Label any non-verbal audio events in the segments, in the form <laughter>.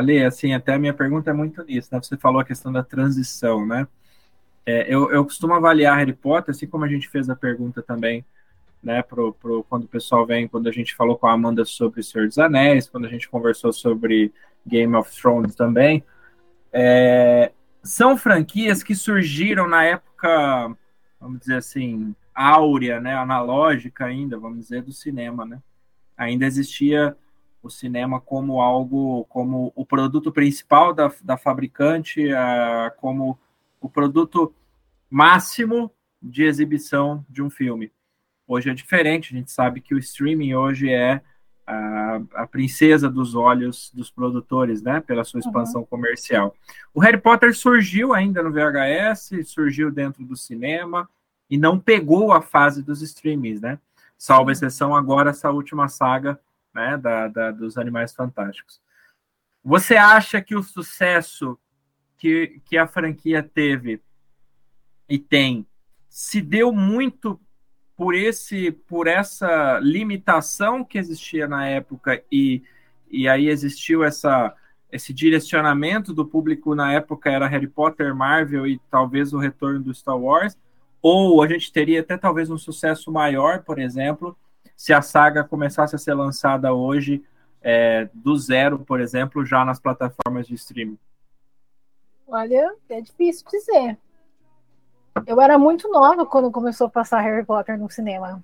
Ale, assim, até a minha pergunta é muito nisso, né? Você falou a questão da transição, né? É, eu, eu costumo avaliar Harry Potter, assim como a gente fez a pergunta também, né, pro, pro, quando o pessoal vem, quando a gente falou com a Amanda sobre Senhor dos Anéis, quando a gente conversou sobre Game of Thrones também, é, são franquias que surgiram na época, vamos dizer assim, áurea, né, analógica ainda, vamos dizer, do cinema, né? Ainda existia o cinema como algo, como o produto principal da, da fabricante, uh, como o produto máximo de exibição de um filme. Hoje é diferente, a gente sabe que o streaming hoje é a, a princesa dos olhos dos produtores, né, pela sua expansão uhum. comercial. O Harry Potter surgiu ainda no VHS, surgiu dentro do cinema e não pegou a fase dos streamings, né? Salvo exceção agora essa última saga né, da, da, dos Animais Fantásticos. Você acha que o sucesso que, que a franquia teve e tem se deu muito por esse por essa limitação que existia na época e, e aí existiu essa esse direcionamento do público na época era Harry Potter, Marvel e talvez o retorno do Star Wars, ou a gente teria até talvez um sucesso maior, por exemplo, se a saga começasse a ser lançada hoje é, do zero, por exemplo, já nas plataformas de streaming? Olha, é difícil dizer. Eu era muito nova quando começou a passar Harry Potter no cinema.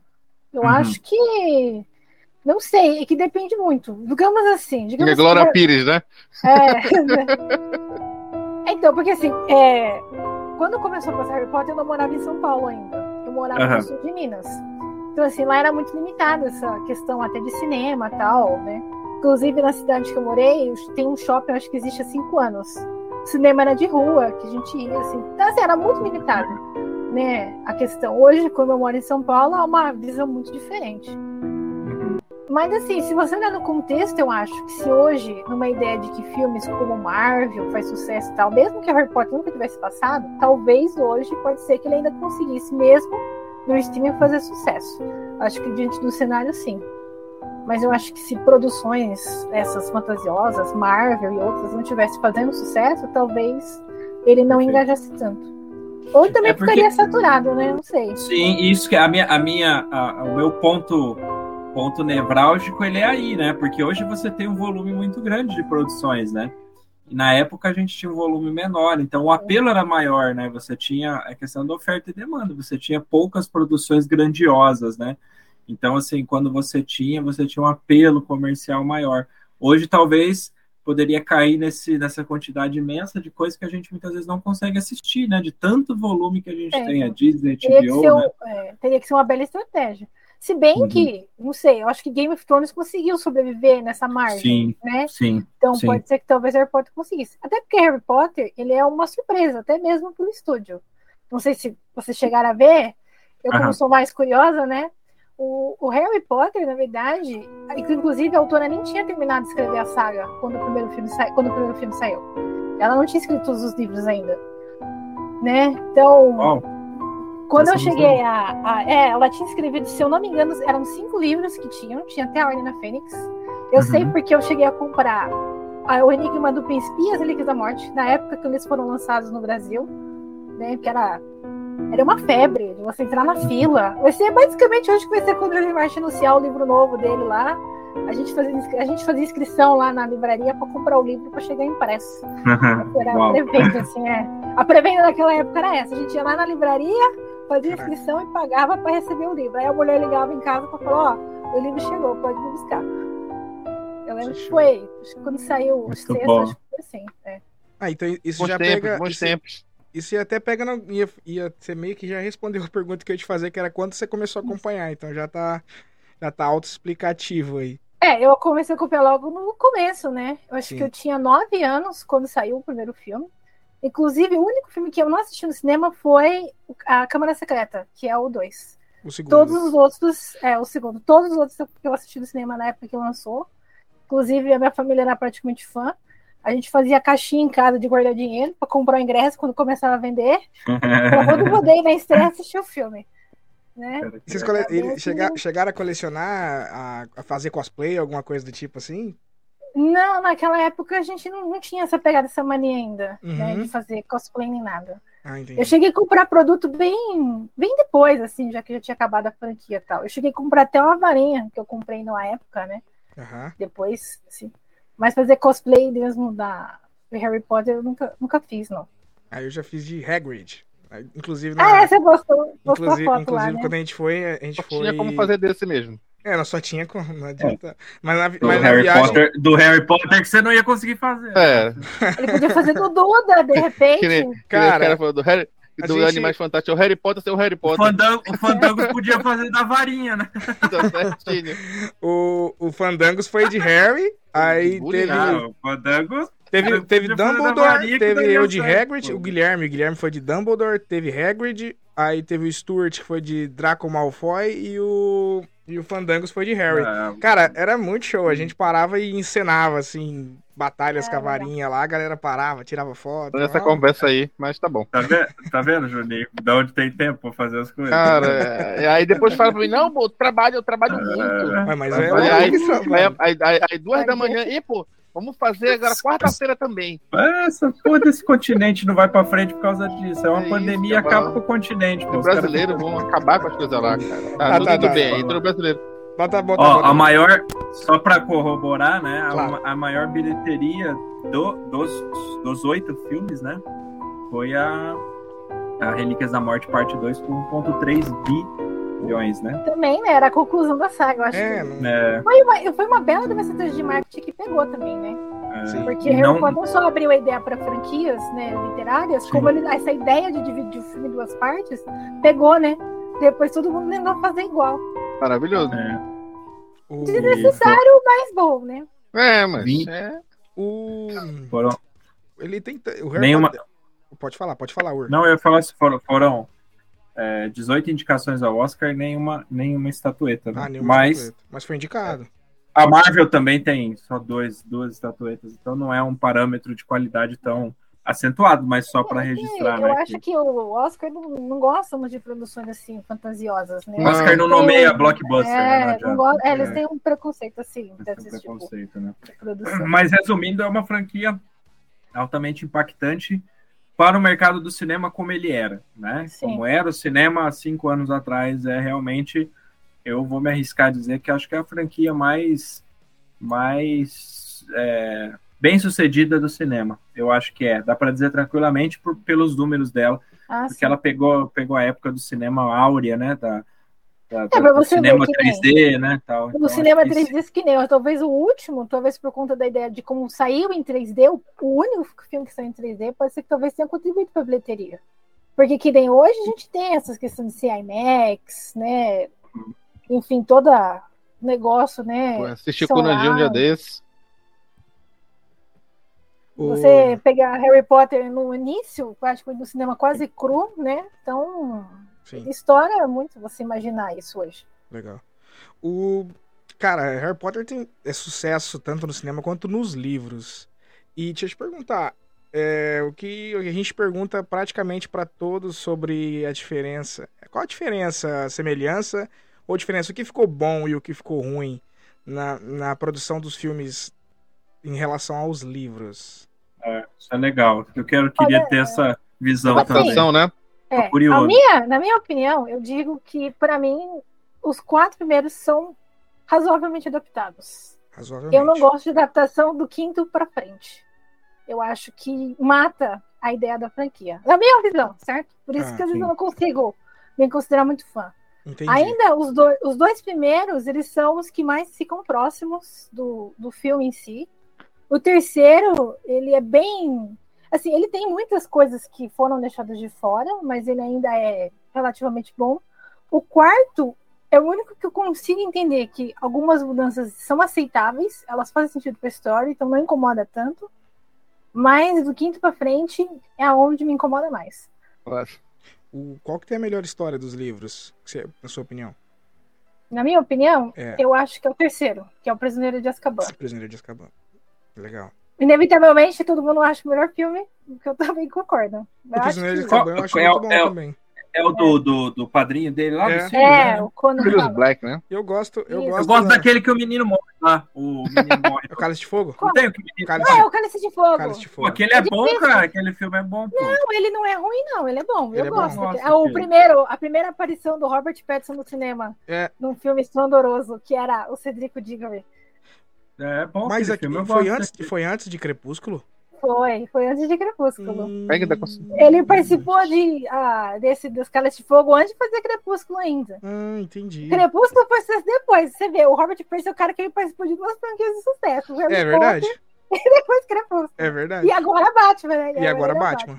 Eu uhum. acho que. Não sei, é que depende muito. Digamos assim. Digamos é Glória que... Pires, né? É. <laughs> então, porque assim, é... quando começou a passar Harry Potter, eu não morava em São Paulo ainda. Eu morava uhum. no sul de Minas. Então, assim, lá era muito limitada essa questão até de cinema tal, né? Inclusive, na cidade que eu morei, tem um shopping, acho que existe há cinco anos. O cinema era de rua, que a gente ia, assim. Então, assim, era muito limitado, né? A questão. Hoje, quando eu moro em São Paulo, é uma visão muito diferente. Mas, assim, se você olhar no contexto, eu acho que se hoje, numa ideia de que filmes como Marvel faz sucesso e tal, mesmo que Harry Potter nunca tivesse passado, talvez hoje pode ser que ele ainda conseguisse, mesmo no streaming fazer sucesso. Acho que diante do cenário, sim. Mas eu acho que se produções essas fantasiosas, Marvel e outras, não estivessem fazendo sucesso, talvez ele não engajasse tanto. Ou também é porque... ficaria saturado, né? Não sei. Sim, isso que é a minha, a minha, a, o meu ponto ponto nevrálgico ele é aí, né? Porque hoje você tem um volume muito grande de produções, né? Na época a gente tinha um volume menor, então o apelo era maior, né? Você tinha a questão da oferta e demanda, você tinha poucas produções grandiosas, né? Então, assim, quando você tinha, você tinha um apelo comercial maior. Hoje, talvez, poderia cair nesse, nessa quantidade imensa de coisas que a gente muitas vezes não consegue assistir, né? De tanto volume que a gente é, tem, a Disney, a HBO, teria, né? é, teria que ser uma bela estratégia. Se bem uhum. que, não sei, eu acho que Game of Thrones conseguiu sobreviver nessa margem, sim, né? Sim. Então sim. pode ser que talvez Harry Potter conseguisse. Até porque Harry Potter, ele é uma surpresa, até mesmo para o estúdio. Não sei se vocês chegaram a ver, eu como uhum. sou mais curiosa, né? O, o, Harry Potter, na verdade, inclusive a autora nem tinha terminado de escrever a saga quando o primeiro filme, sa... quando o primeiro filme saiu. Ela não tinha escrito todos os livros ainda, né? Então, oh quando eu cheguei a, a, É, ela tinha escrevido, se eu não me engano, eram cinco livros que tinham, tinha até a da Fênix. Eu uhum. sei porque eu cheguei a comprar a, o Enigma do Príncipe e as Relíquias da Morte, na época que eles foram lançados no Brasil, né? Que era. Era uma febre de você entrar na fila. Vai ser basicamente hoje que vai ser quando o Martin anunciar o livro novo dele lá. A gente fazia, a gente fazia inscrição lá na livraria para comprar o livro para chegar impresso. Era a pré-venda, assim, é. A pré-venda naquela época era essa. A gente ia lá na livraria, fazia inscrição e pagava para receber o livro. Aí a mulher ligava em casa para falar: Ó, o livro chegou, pode me buscar. Eu lembro que foi, quando saiu o sexto, acho que foi assim. É. Ah, então isso bom já tempo, pega. Bons isso, tempos. Isso até pega. No, ia, ia ser meio que já respondeu a pergunta que eu ia te fazer, que era quando você começou a acompanhar. Então já tá, já tá autoexplicativo aí. É, eu comecei a acompanhar logo no começo, né? Eu acho Sim. que eu tinha nove anos quando saiu o primeiro filme. Inclusive, o único filme que eu não assisti no cinema foi A Câmara Secreta, que é o 2. Todos os outros, é, o segundo. Todos os outros que eu assisti no cinema na época que lançou. Inclusive, a minha família era praticamente fã. A gente fazia caixinha em casa de guardar dinheiro para comprar o ingresso quando começava a vender. Para quando poder ir na estreia assistir o filme. Né? Vocês cole... chegar, chegaram a colecionar, a fazer cosplay, alguma coisa do tipo assim? Não, naquela época a gente não, não tinha essa pegada, essa mania ainda, uhum. né? De fazer cosplay nem nada. Ah, eu cheguei a comprar produto bem, bem depois, assim, já que já tinha acabado a franquia e tal. Eu cheguei a comprar até uma varinha que eu comprei na época, né? Uhum. Depois, assim. Mas fazer cosplay mesmo da Harry Potter eu nunca, nunca fiz, não. Aí eu já fiz de Hagrid. Inclusive, na... Ah, é, você gostou, gostou inclusive, foto inclusive lá, né? quando a gente foi, a gente só foi. Tinha como fazer desse mesmo. É, nós só tinha como, não adianta. É. Mas na, do, mas Harry viagem... Potter, do Harry Potter que você não ia conseguir fazer. É. Ele podia fazer do Duda, de repente. Nem, cara, cara falou do Harry, do gente... Animais Fantásticos, o Harry Potter ser o Harry Potter. O Fandango, o Fandangos podia fazer da varinha, né? <laughs> o, o Fandangos foi de Harry, aí teve... Ah, o Fandangos Teve, teve Dumbledore, teve eu de Hagrid, o Guilherme, o Guilherme foi de Dumbledore, teve Hagrid, aí teve o Stuart que foi de Draco Malfoy e o e o Fandangos foi de Harry. É, Cara, era muito show, a gente parava e encenava assim batalhas é, com a varinha lá, a galera parava, tirava foto. Essa conversa aí, mas tá bom. Tá vendo, tá vendo Juninho? Da onde tem tempo pra fazer as coisas. Cara, é, aí depois fala pra mim, não, pô, trabalho, eu trabalho é. muito. mas é, aí, aí, aí, aí, aí, duas da manhã, e pô, Vamos fazer agora quarta-feira também. Essa porra desse continente não vai pra frente por causa disso. É uma é pandemia, isso, acaba com o continente. Os brasileiros vão acabar com as coisas lá, cara. Tá, ah, tudo, tá, tá, bem, tá, entrou brasileiro. Bota, bota, Ó, bota, a maior, só para corroborar, né? Claro. A, a, maior bilheteria do, dos, dos oito filmes, né? Foi a, a Relíquias da Morte, parte 2, com 1,3 bi milhões, né? Também, né? Era a conclusão da saga, eu acho. É, que... é. Foi, uma, foi uma bela estratégia de marketing que pegou também, né? É. Porque Harry não... Potter não só abriu a ideia para franquias né, literárias, Sim. como ele, essa ideia de dividir o filme em duas partes pegou, né? Depois todo mundo tentou fazer igual. Maravilhoso. É. Desnecessário, mas bom, né? É, mas. É. O. Foram... Ele tem. O Harry Nenhuma... Potter... Pode falar, pode falar, Ur. Não, eu ia falar se foram, foram é, 18 indicações ao Oscar e nenhuma, nenhuma estatueta. Né? Ah, Mas, estatueta. Mas foi indicado. A Marvel também tem só dois, duas estatuetas, então não é um parâmetro de qualidade tão acentuado, mas só para registrar. Eu né, acho que... que o Oscar não, não gosta de produções assim fantasiosas, né? O Oscar não nomeia blockbuster. É, né, não gosta, é, eles têm um preconceito assim. Desse um tipo preconceito, né? Mas resumindo, é uma franquia altamente impactante para o mercado do cinema como ele era, né? Sim. Como era o cinema há cinco anos atrás, é realmente, eu vou me arriscar a dizer que acho que é a franquia mais, mais é, bem sucedida do cinema. Eu acho que é, dá para dizer tranquilamente por, pelos números dela, ah, porque sim. ela pegou, pegou a época do cinema áurea, né? Da, é, pra você cinema ver 3D, nem. né? Tal. No então, cinema 3D que nem, talvez o último, talvez por conta da ideia de como saiu em 3D, o, o único filme que saiu em 3D, pode ser que talvez tenha contribuído para a bilheteria. Porque que nem hoje a gente tem essas questões de IMAX, né? Enfim, toda negócio, né? Assistir Conan um dia desse. Você pegar Harry Potter no início, acho que no cinema quase cru, né? Então, Sim. História muito você imaginar isso hoje. Legal. O cara, Harry Potter tem é sucesso tanto no cinema quanto nos livros. E deixa eu te perguntar, é, o que a gente pergunta praticamente para todos sobre a diferença. Qual a diferença, a semelhança ou diferença? O que ficou bom e o que ficou ruim na, na produção dos filmes em relação aos livros? É, isso é legal. Eu quero, queria Olha, ter essa visão também. né? É, a minha, na minha opinião, eu digo que, para mim, os quatro primeiros são razoavelmente adaptados. Razoavelmente. Eu não gosto de adaptação do quinto para frente. Eu acho que mata a ideia da franquia. Na minha visão, certo? Por isso ah, que às vezes eu não consigo me considerar muito fã. Entendi. Ainda os, do, os dois primeiros, eles são os que mais ficam próximos do, do filme em si. O terceiro, ele é bem Assim, ele tem muitas coisas que foram deixadas de fora, mas ele ainda é relativamente bom. O quarto é o único que eu consigo entender que algumas mudanças são aceitáveis, elas fazem sentido para a história, então não incomoda tanto. Mas do quinto para frente é onde me incomoda mais. O, qual que tem a melhor história dos livros, na sua opinião? Na minha opinião, é. eu acho que é o terceiro, que é o Prisioneiro de Azkaban. Prisioneiro de Azkaban. Legal. Inevitavelmente, todo mundo acha o melhor filme, que eu também concordo. Eu o Prisioneiro de Azkaban eu acho é, muito bom é, também. é o do, do, do padrinho dele lá É. do Sirius, É, né? o Conan. Sirius Black, né? Eu gosto, eu Isso. gosto. Eu gosto da- daquele que o menino morre lá. O menino <laughs> morre. É o Cálice de Fogo? Não tem o que o menino Cálice, Ah, é o Cálice de Fogo. Cálice de Pô, Fogo. aquele é É bom, difícil. cara. Aquele filme é bom, pô. Não, ele não é ruim, não. Ele é bom. Ele eu é bom. gosto. Nossa, é o filho. primeiro, a primeira aparição do Robert Pattinson no cinema. É. Num filme esplendoroso, que era o Cedrico Diggory. É bom. Mas aquele aqui, filme, eu foi, antes, daquele. foi antes de Crepúsculo? Foi, foi antes de Crepúsculo. Hum, consciência. Ele participou de, ah, desse dos de Fogo antes de fazer Crepúsculo ainda. Ah, entendi. Crepúsculo foi sucesso depois. Você vê, o Robert Pattinson é o cara que ele participou de duas franquias de sucesso. É verdade. E <laughs> depois Crepúsculo. É verdade. E agora Batman, né? E agora ele é Batman.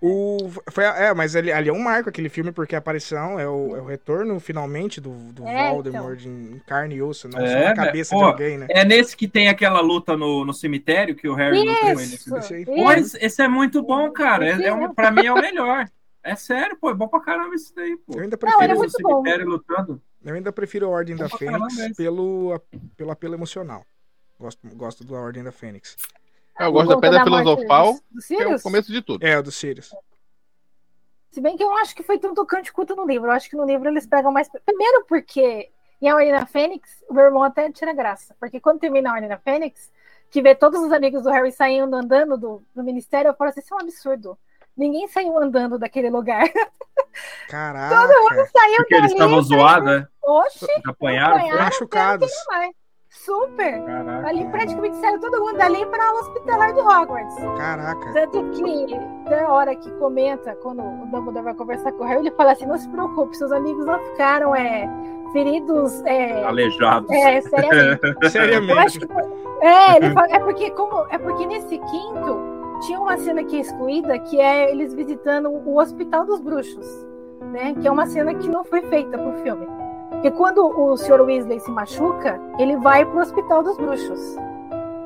O, foi, é, mas ali, ali é um marco aquele filme, porque a aparição é o, é o retorno, finalmente, do, do É, Voldemort em carne e osso, não É, só na né? cabeça Pô, de alguém, né? É nesse que tem aquela luta no, no cemitério que o Harry lutou ele. Isso, Esse aí. isso. Pois, esse é muito bom, cara. É, é um, é. pra mim é o melhor. É sério, pô. É bom pra caramba isso daí, pô. Eu ainda Não, ele prefiro, é no muito bom. cemitério lutando. eu ainda prefiro a Ordem da caramba Fênix pelo, pelo apelo emocional. Gosto, gosto da Ordem da Fênix. Eu gosto da Conta Pedra morte Filosofal, do- do que é o começo de tudo. É, o do Sirius. Se bem que eu acho que foi tão tocante quanto no livro. Eu acho que no livro eles pegam mais. Primeiro, porque em A Ordem da Fênix, o meu irmão até tira graça. Porque quando termina a Ordem da Fênix, que vê todos os amigos do Harry saindo andando do, do ministério, eu falo assim: isso é um absurdo. Ninguém saiu andando daquele lugar. <laughs> Caraca. saiu Porque eles dali, estavam saiu- zoados, né? Oxe, Apanharam. Machucados. Super. Caraca. Ali praticamente saiu todo mundo dali para o hospitalar de Hogwarts. Caraca. Tanto que tem a hora que comenta, quando o Dumbledore vai conversar com o Harry, ele fala assim: não se preocupe, seus amigos não ficaram é, feridos é, Aleijados. é, seriamente. <laughs> Eu acho Seriamente. que é, ele fala, é porque como é porque nesse quinto tinha uma cena que é excluída, que é eles visitando o Hospital dos Bruxos, né? Que é uma cena que não foi feita pro filme. Porque quando o Sr. Weasley se machuca, ele vai pro Hospital dos Bruxos.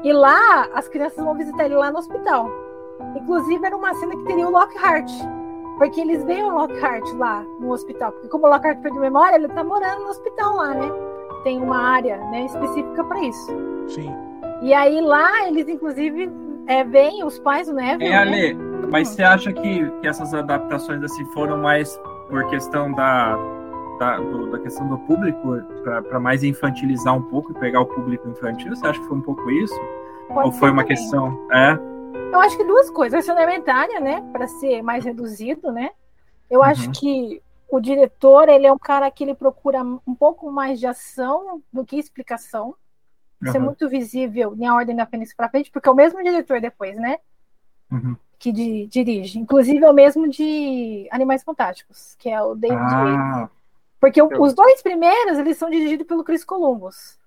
E lá as crianças vão visitar ele lá no hospital. Inclusive era uma cena que teria o Lockhart. Porque eles veem o Lockhart lá no hospital. Porque como o Lockhart perdeu memória, ele tá morando no hospital lá, né? Tem uma área né, específica para isso. Sim. E aí lá eles, inclusive, é, veem os pais do Neville. É, né? Ale, mas você acha que, que essas adaptações assim foram mais por questão da, da, do- da questão do público, para mais infantilizar um pouco e pegar o público infantil? Você acha que foi um pouco isso? Pode Ou foi uma também. questão. É? Eu acho que duas coisas. Versão elementária, né? Para ser mais reduzido, né? Eu Uhum. acho que o diretor, ele é um cara que ele procura um pouco mais de ação do que explicação. Isso é Uhum. muito visível em A Ordem da Fênix pra frente, porque é o mesmo diretor depois, né? Uhum. Que di- dirige. Inclusive é o mesmo de Animais Fantásticos, que é o David. Ah, Porque o- os dois primeiros, eles são dirigidos pelo Chris Columbus.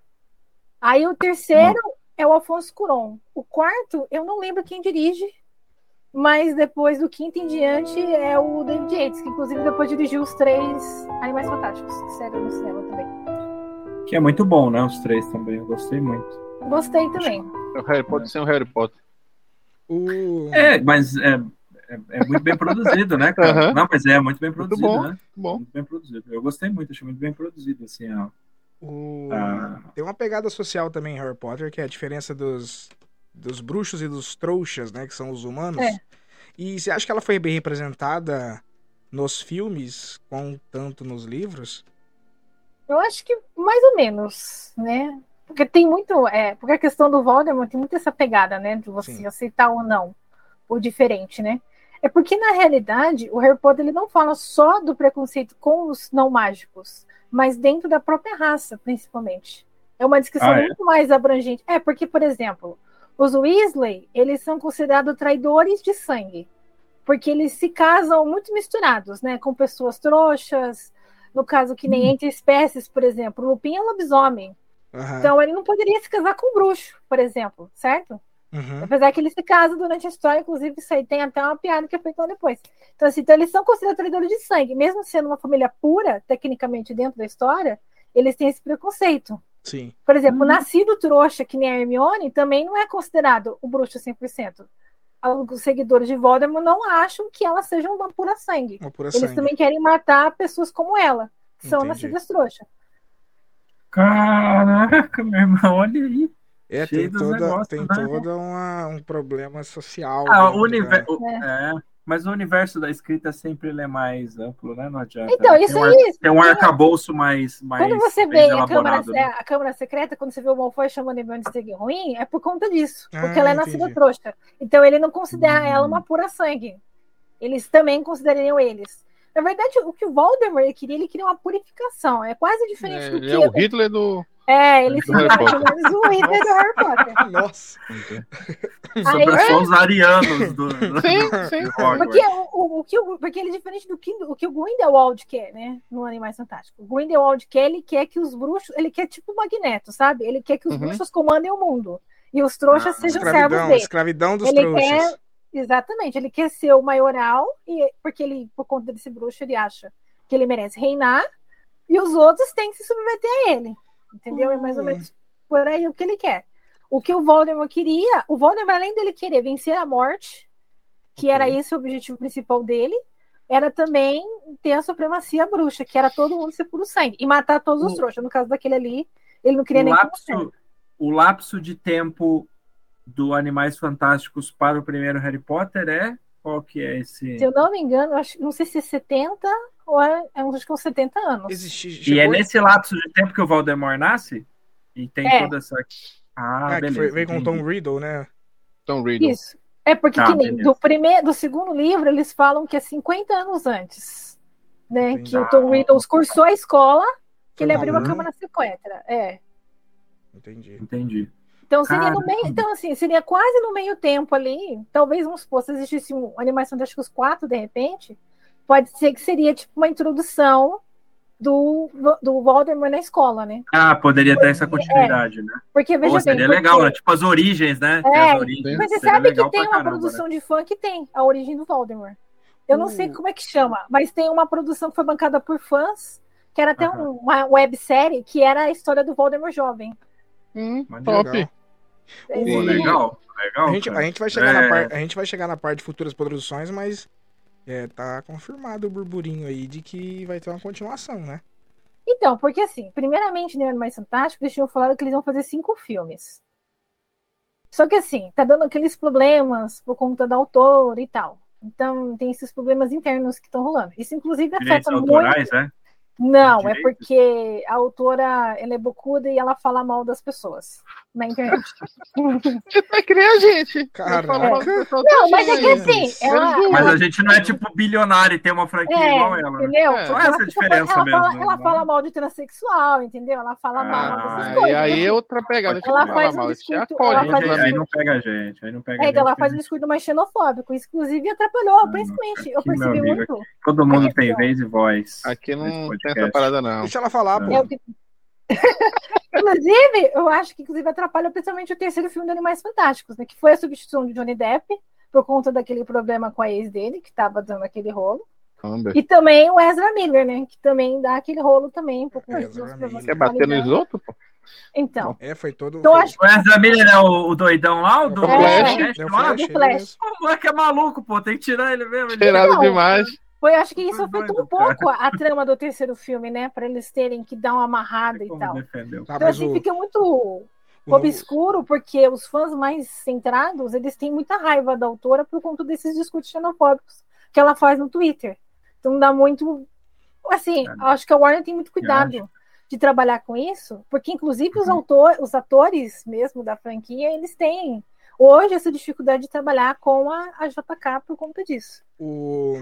Aí o terceiro é o Alfonso Cuarón. O quarto, eu não lembro quem dirige, mas depois do quinto em diante é o David Yates, que inclusive depois dirigiu os três Animais Fantásticos, que saíram no cinema também. que é muito bom, né? Os três também. Eu gostei muito. Gostei também. O Harry Potter sem o Harry Potter. O... É, mas é, é, é muito bem produzido, né, cara? Aham. Não, mas é muito bem Muito produzido, bom. né? Muito bom. Muito bem produzido. Eu gostei muito, achei muito bem produzido, assim, ó. O- Ah. Tem uma pegada social também em Harry Potter, que é a diferença dos, dos bruxos e dos trouxas, né? Que são os humanos. É. E você acha que ela foi bem representada nos filmes, com tanto nos livros? Eu acho que mais ou menos, né? Porque tem muito. É, porque a questão do Voldemort tem muito essa pegada, né? De você Sim. aceitar ou não o diferente, né? É porque, na realidade, o Harry Potter ele não fala só do preconceito com os não mágicos, mas dentro da própria raça, principalmente. É uma descrição Ah, é? muito mais abrangente. É, porque, por exemplo, os Weasley, eles são considerados traidores de sangue. Porque eles se casam muito misturados, né? Com pessoas trouxas, no caso que nem entre espécies, por exemplo. O Lupin é lobisomem. Aham. Então ele não poderia se casar com um bruxo, por exemplo, certo? Uhum. Apesar que ele se casa durante a história, inclusive isso aí tem até uma piada que é feita lá depois. Então, assim, então eles são considerados traidores de sangue. Mesmo sendo uma família pura, tecnicamente, dentro da história, eles têm esse preconceito. Sim. Por exemplo, o Uhum. nascido trouxa, que nem a Hermione, também não é considerado o bruxo 100%. Os seguidores de Voldemort não acham que ela seja uma pura sangue. Uma pura Eles sangue. também querem matar pessoas como ela, que são Entendi. nascidas trouxas. Caraca, meu irmão, olha aí. É, cheio tem toda, negócios, tem né? toda uma, um problema social. Ah, o universo. da- É. Mas o universo da escrita sempre ele é mais amplo, né? Não adianta. Então, né? isso tem um, aí- ar- Tem um arcabouço mais, mais Quando você vê a câmara, né? a câmara secreta, quando você vê o Malfoy chamando ele de sangue ruim, é por conta disso. Ah, Porque ela é nascida entendi. trouxa. Então ele não considera Hum. ela uma pura sangue. Eles também considerariam eles. Na verdade, o que o Voldemort queria, ele queria uma purificação. É quase diferente É, do que. é o Hitler do. É, ele se Potter. ou menos o Hitler do Harry Potter. Nossa. Sobre os arianos do, <laughs> Sim, sim. Porque o, o, o que o, porque ele é diferente do que o que o Grindelwald quer, né? No Animais Fantásticos. O Grindelwald quer, ele quer que os bruxos, ele quer tipo o Magneto, sabe? Ele quer que os Uhum. bruxos comandem o mundo e os trouxas Ah, sejam servos dele. escravidão dos Ele trouxas. quer, exatamente, ele quer ser o maioral e porque ele, por conta desse bruxo, ele acha que ele merece reinar e os outros têm que se submeter a ele, entendeu? É mais ou Hum. menos por aí o que ele quer. O que o Voldemort queria, o Voldemort além dele querer vencer a morte, que era esse o objetivo principal dele, era também ter a supremacia bruxa, que era todo mundo ser puro sangue e matar todos os O- trouxas. No caso daquele ali, ele não queria o nem lapso, o lapso de tempo do Animais Fantásticos para o primeiro Harry Potter é qual que é esse? Se eu não me engano, acho, não sei se é 70 ou é, é uns, acho que uns 70 anos. Existi, E é nesse lapso de tempo que o Voldemort nasce? E tem É. toda essa. Ah, Ah, que beleza. foi, veio com o. Tom Riddle, né? Tom Riddle. Isso. É porque que nem beleza. do primeiro, do segundo livro, eles falam que é 50 anos antes. Né? Entendi. Que o Tom Riddle cursou a escola, que ele Foi abriu a câmara sequestra. É. Entendi. Entendi. Então seria no meio, então assim, seria quase no meio tempo ali, talvez vamos supor, se existisse um Animais Fantásticos 4 de repente, pode ser que seria tipo uma introdução do, do Voldemort na escola, né? Ah, poderia ter essa continuidade, né? Porque veja Pô, seria bem, porque- legal, né? Tipo as origens, né? É, as origens, Mas você sabe que tem uma caramba, né? produção de fã que tem a origem do Voldemort. Eu não Uh. sei como é que chama, mas tem uma produção que foi bancada por fãs, que era até Aham. um- uma websérie, que era a história do Voldemort jovem. Hum, top. Legal. Pô, legal, legal. A gente, a, gente vai chegar É. na par- a gente vai chegar na parte de futuras produções, mas é, tá confirmado o burburinho aí de que vai ter uma continuação, né? Então, porque assim, primeiramente, no Animais Fantásticos, eles tinham falado que eles iam fazer cinco filmes. Só que assim, tá dando aqueles problemas por conta da autora e tal. Então, tem esses problemas internos que estão rolando. Isso, inclusive, Direitos afeta muito. autorais, né? Não, é Direitos? porque a autora ela é bocuda e ela fala mal das pessoas na internet. É que nem a gente. Caraca. Fala mal Não, mas é que assim, ela, Mas a gente não é tipo bilionário e tem uma franquia É, igual ela. né? entendeu? É. Só essa ela, fica- diferença ela mesmo, Fala, ela né? fala mal de transexual, entendeu? Ela fala mal Ah, dessas Aí, coisas. aí é outra pegada. Ela Ela faz um mal. discurso- É ela faz um Aí, amigo. aí não pega a gente, aí não pega a É, gente. ela faz um discurso mais xenofóbico. Inclusive, atrapalhou, Ah, principalmente. Eu percebi amigo, muito. Todo mundo Aqui, tem vez e voz. Aqui não tem essa parada, não. Deixa ela falar, pô. É o que... <laughs> inclusive, eu acho que inclusive atrapalha principalmente o terceiro filme do Animais Fantásticos, né? Que foi a substituição de Johnny Depp, por conta daquele problema com a ex dele, que tava dando aquele rolo. Amber. E também o Ezra Miller, né? Que também dá aquele rolo também, por conta Ezra dos Quer bater nos outros, pô? Então, É, foi todo. Então, foi- acho- O Ezra Miller é o, o doidão lá, o do É Flash. É o? Flash. O moleque é maluco, pô, tem que tirar ele mesmo. Ele... Cheirado demais. Foi, acho que isso afetou um pouco a, a trama do terceiro filme, né? Pra eles terem que dar uma amarrada e tal. defendeu. Tá, Então, assim, o, fica muito o- obscuro, porque os fãs mais centrados, eles têm muita raiva da autora por conta desses discursos xenofóbicos que ela faz no Twitter. Então dá muito. Assim, É. acho que a Warner tem muito cuidado de trabalhar com isso, porque inclusive os, Uhum. autor, os atores mesmo da franquia, eles têm hoje essa dificuldade de trabalhar com a, a JK por conta disso. o,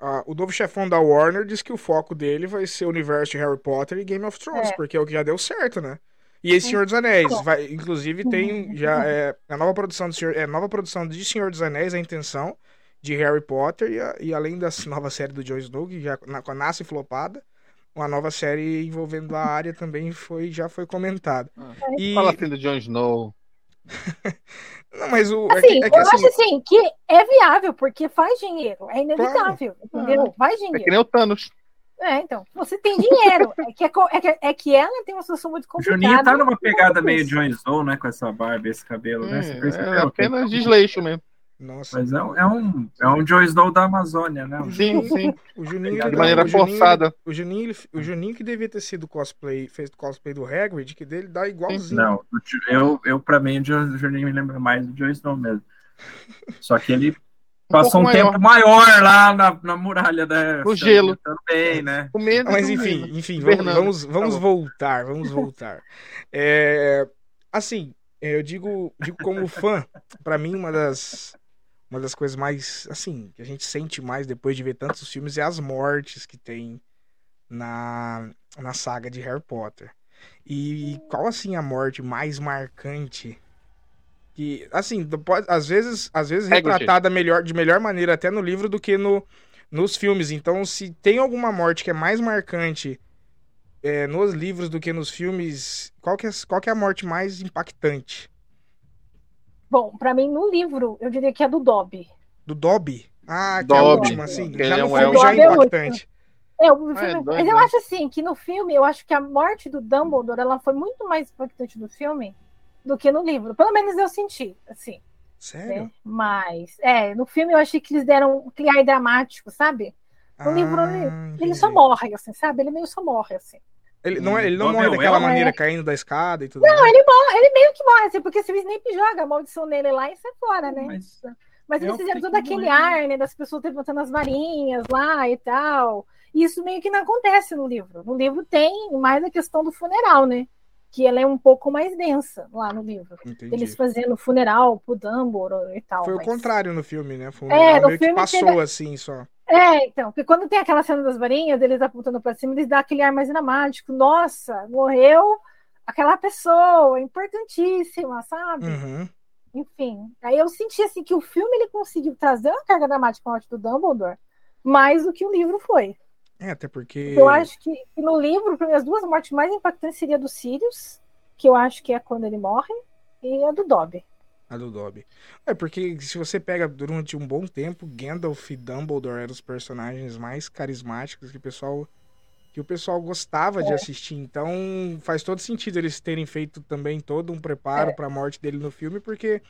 a- o novo chefão da Warner diz que o foco dele vai ser o universo de Harry Potter e Game of Thrones, É. porque é o que já deu certo, né? E esse Senhor dos Anéis, Bom. vai, inclusive tem já é, a nova produção do Senhor, é, nova produção de Senhor dos Anéis, a intenção de Harry Potter e, a- e além da <laughs> nova série do Jon Snow, que já na, nasce flopada, uma nova série envolvendo a área também foi já foi comentada. E Fala assim do Jon Snow. <laughs> não, mas o é Assim, que, é que eu assim, acho assim que é viável, porque faz dinheiro, é inevitável, entendeu? Faz É que dinheiro. nem o Thanos. É, então, você tem dinheiro. É que, é, é que, é que ela tem uma situação muito O complicada. Juninho tá numa pegada meio. Jon Snow, né? Com essa barba, esse cabelo, né? Você Hum, percebeu? é apenas desleixo mesmo. Nossa, Mas é, um- é um, é um Jon Snow da Amazônia, né? Sim, sim. o Juninho De maneira o Juninho- forçada. O Juninho, o Juninho que devia ter sido cosplay, fez cosplay do Hagrid, que dele dá igualzinho. Não, o eu, eu pra mim, o o Juninho me lembra mais do Jon Snow mesmo. Só que ele Passou um, pouco tempo maior lá na, na muralha da No gelo. também, né? Mas enfim, enfim, vamos, Fernando. vamos, vamos Tá voltar, vamos voltar. É, assim, eu digo, digo como fã, pra mim uma das uma das coisas mais, assim, que a gente sente mais depois de ver tantos filmes é as mortes que tem na na saga de Harry Potter. E qual assim a morte mais marcante que assim, pode, às vezes, às vezes retratada melhor de melhor maneira até no livro do que no nos filmes. Então, se tem alguma morte que é mais marcante é, nos livros do que nos filmes, qual que é, qual que é a morte mais impactante? Bom, pra mim, no livro, eu diria que é do Dobby. Do Dobby? Ah, que é a Dobby. última, assim. Que Já é um filme elfo. já é é impactante. É, o Ah, é filme- mas eu né? acho assim, que no filme, eu acho que a morte do Dumbledore, ela foi muito mais impactante no filme do que no livro. Pelo menos eu senti, assim, Sério? né? Mas, é, no filme eu achei que eles deram um criar dramático, sabe? No livro, Ah, ele, ele entendi. só morre, assim, sabe? Ele meio só morre, assim. Ele não, é- ele não morre é o daquela maneira, É. caindo da escada e tudo Não, mais. ele morre, ele meio que morre, assim, porque se o Snape joga a maldição nele lá e sai fora, né? Mas Mas eles fizeram todo que aquele morrer. ar, né, das pessoas levantando as varinhas lá e tal. E isso meio que não acontece no livro. No livro tem mais a questão do funeral, né? Que ela é um pouco mais densa lá no livro. Entendi. Eles fazendo funeral pro Dumbledore e tal. Foi o mas- contrário no filme, né? Foi um É, no meio que filme passou teve- assim só. É, então, porque quando tem aquela cena das varinhas, eles apontando pra cima, eles dão aquele ar mais dramático. Nossa, morreu aquela pessoa importantíssima, sabe? Uhum. Enfim, aí eu senti assim que o filme ele conseguiu trazer uma carga dramática com a morte do Dumbledore mais do que o livro foi. É, até porque. Eu acho que que no livro, para mim, as duas mortes mais impactantes seria a do Sirius, que eu acho que é quando ele morre, e a do Dobby. A do Dobby. É, porque se você pega durante um bom tempo, Gandalf e Dumbledore eram os personagens mais carismáticos que o pessoal, que o pessoal gostava É. de assistir. Então faz todo sentido eles terem feito também todo um preparo É. pra morte dele no filme, porque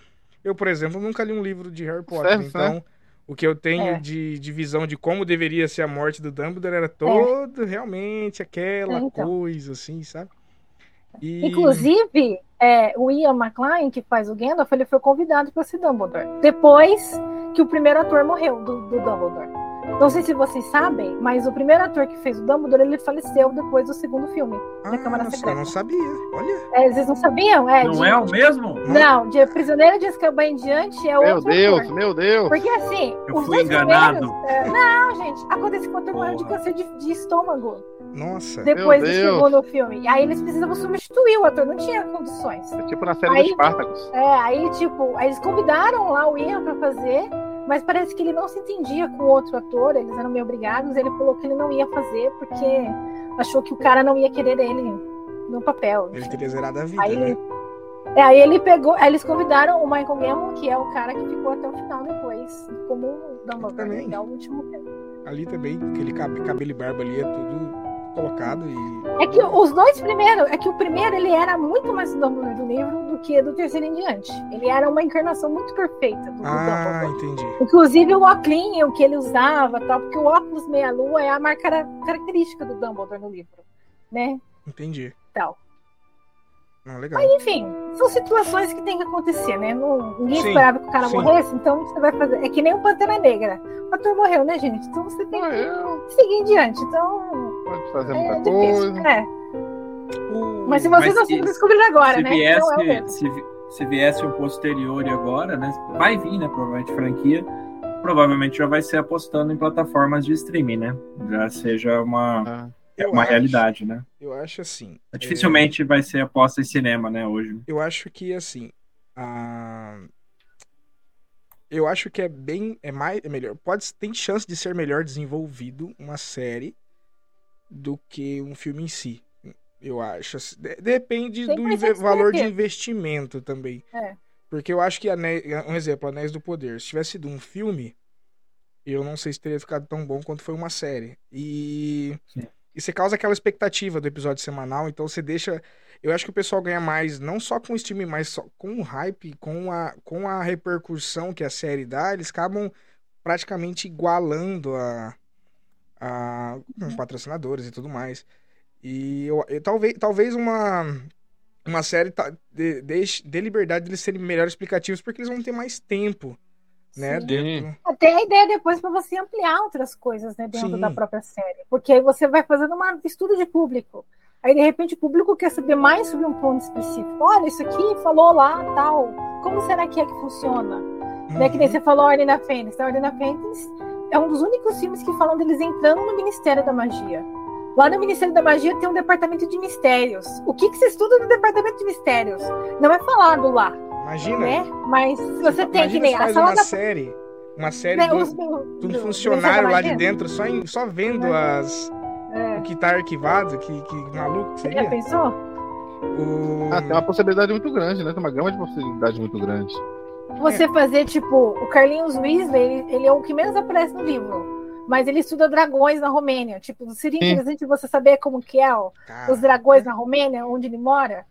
eu, por exemplo, nunca li um livro de Harry Potter. Certo, então o que eu tenho É. de, de visão de como deveria ser a morte do Dumbledore era todo realmente aquela É, então. coisa, assim, sabe? E... Inclusive, é, o Ian McLean, que faz o Gandalf, ele foi convidado para ser Dumbledore. Depois que o primeiro ator morreu do, do Dumbledore. Não sei se vocês sabem, mas o primeiro ator que fez o Dumbledore, ele faleceu depois do segundo filme. Ah, Câmara nossa, Secreta. eu não sabia. Olha. É, vocês não sabiam? É, não de- é o mesmo? Não, de Prisioneiro de Azkaban em diante é Meu outro Deus, ator. meu Deus. Porque assim, Eu os fui enganado. é, não, gente, acontece quando morreu de Porra. câncer de, de estômago Nossa. depois do Deus. segundo filme. E aí eles precisavam substituir o ator, não tinha condições. É tipo na série Aí- do Spartacus. É, aí tipo, aí eles convidaram lá o Ian pra fazer, mas parece que ele não se entendia com o outro ator, eles eram meio obrigados, ele falou que ele não ia fazer porque achou que o cara não ia querer ele no papel. Ele enfim. teria zerado a vida, Aí né? ele, é, aí ele pegou, aí eles convidaram o Michael Gambon, que é o cara que ficou até o final depois, como o Dumbledore, Também. até o último. Ali também, aquele cab- cabelo e barba ali é tudo colocado e. É que os dois primeiros, é que o primeiro ele era muito mais Dumbledore do livro do que do terceiro em diante. Ele era uma encarnação muito perfeita do, do Ah, Dumbledore. entendi. Inclusive o óculos o que ele usava, tal, porque o óculos meia-lua é a marca característica do Dumbledore no livro, né? Entendi. Tal. Não, legal. Enfim, são situações que tem que acontecer, né? Não, ninguém Sim, esperava que o cara sim. morresse, então você vai fazer. É que nem o Pantera Negra. O ator morreu, né, gente? Então você tem que seguir em diante. Então, pode fazer é muita difícil. coisa. É. O- Mas se vocês Mas não se- descobriram agora, se né? viesse, Não é o se, se viesse um posterior agora, né? Vai vir, né? Provavelmente franquia. Provavelmente já vai ser apostando em plataformas de streaming, né? Já seja uma, Ah, eu uma acho- realidade, né? Eu acho assim. Dificilmente vai ser aposta em cinema, né? Hoje. Eu acho que assim. a- Eu acho que é bem. É mais. É melhor. Pode, tem chance de ser melhor desenvolvido uma série do que um filme em si. Eu acho. De- Depende do 100% inve- valor de investimento também. É. Porque eu acho que Anéis, um exemplo, Anéis do Poder, se tivesse sido um filme, eu não sei se teria ficado tão bom quanto foi uma série. E Sim. e você causa aquela expectativa do episódio semanal, então você deixa, eu acho que o pessoal ganha mais não só com o streaming, mas só com o hype, com a com a repercussão que a série dá, eles acabam praticamente igualando a a com patrocinadores e tudo mais. E eu, eu- talvez talvez uma uma série tá, de, deixe- dê liberdade deles serem melhores explicativos porque eles vão ter mais tempo né? Sim. Dentro... Até a ideia depois para você ampliar outras coisas né, dentro Sim. da própria série. Porque aí você vai fazendo um estudo de público. Aí, de repente, o público quer saber mais sobre um ponto específico. Olha, isso aqui falou lá, tal. Como será que é que funciona? Né, que nem Uhum. você falou, Ordem da Fênix. A Ordem da Fênix é um dos únicos filmes que falam deles entrando no Ministério da Magia. Lá no Ministério da Magia tem um departamento de mistérios. O que, que se estuda no departamento de mistérios? Não é falado lá, Imagina. né? Mas se você tem que nem a faz sala uma da série. Uma série né, do, os- do- de um funcionário lá de dentro, só, em- só vendo as, Magia. o que tá arquivado, que, que maluco que É. Já seria. pensou? O... Ah, tem uma possibilidade muito grande, né? Tem uma gama de possibilidades muito grande. Você fazer, tipo, o Carlinhos Weasley, ele, ele é o que menos aparece no livro. Mas ele estuda dragões na Romênia. Tipo, seria Sim. interessante você saber como que é ó, os dragões na Romênia, onde ele mora.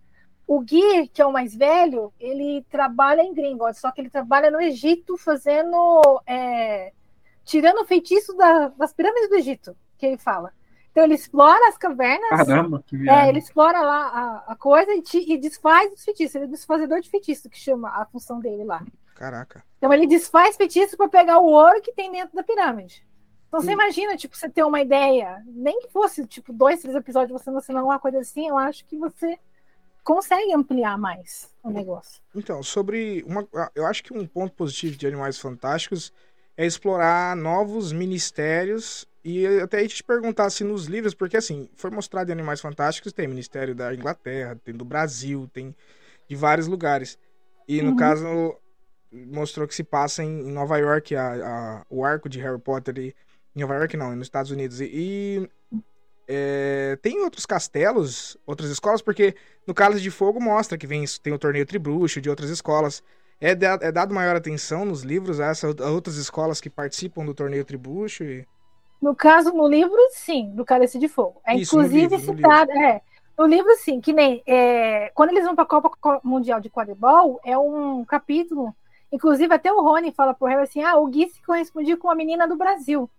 O Gui, que é o mais velho, ele trabalha em Gringotts, só que ele trabalha no Egito fazendo. é, tirando o feitiço da- das pirâmides do Egito, que ele fala. Então ele explora as cavernas. Caramba, que É, ele explora lá a, a coisa e, e desfaz os feitiços. Ele é desfazedor de feitiço, que chama a função dele lá. Caraca. Então ele desfaz feitiço para pegar o ouro que tem dentro da pirâmide. Então você Hum. imagina, tipo, você ter uma ideia, nem que fosse, tipo, dois, três episódios você não assinar uma coisa assim, eu acho que você consegue ampliar mais o negócio. Então, sobre uma, eu acho que um ponto positivo de Animais Fantásticos é explorar novos ministérios e até aí te perguntar se nos livros, porque assim, foi mostrado em Animais Fantásticos, tem Ministério da Inglaterra, tem do Brasil, tem de vários lugares. E no Uhum. caso mostrou que se passa em, Nova York, a, a- o arco de Harry Potter e, em Nova York não, é nos Estados Unidos. E, e, é, tem outros castelos, outras escolas, porque no Cálice de Fogo mostra que vem, tem o torneio Tribruxo de outras escolas. É, é dado maior atenção nos livros a essas a outras escolas que participam do torneio Tribruxo e... No caso, no livro, sim, do Cálice de Fogo. É Isso, no inclusive livro, no citado. É, no livro, sim, que nem. é, quando eles vão para a Copa Co- Mundial de Quadribol, é um capítulo. Inclusive, até o Rony fala pro Harry assim: ah, o Gui se correspondia com uma menina do Brasil,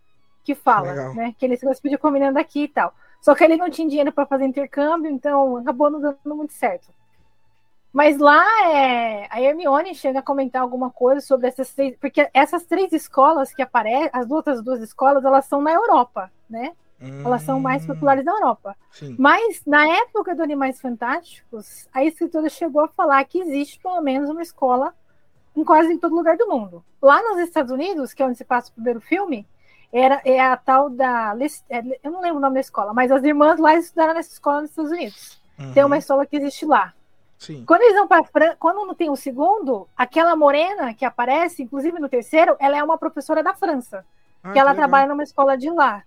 que fala, Legal. né? Que ele se correspondia com uma menina daqui e tal. Só que ele não tinha dinheiro para fazer intercâmbio, então acabou não dando muito certo. Mas lá é, a Hermione chega a comentar alguma coisa sobre essas três, porque essas três escolas que aparecem, as outras duas escolas, elas são na Europa, né? Elas são mais Hum, populares na Europa. Sim. Mas na época do Animais Fantásticos, a escritora chegou a falar que existe pelo menos uma escola em quase em todo lugar do mundo. Lá nos Estados Unidos, que é onde se passa o primeiro filme, era é a tal da é, eu não lembro o nome da escola, mas as irmãs lá estudaram nessa escola nos Estados Unidos. Tem Uhum, uma escola que existe lá. Sim. Quando eles vão para França, quando não tem o segundo, aquela morena que aparece, inclusive no terceiro, ela é uma professora da França, Ah, que ela legal. trabalha numa escola de lá.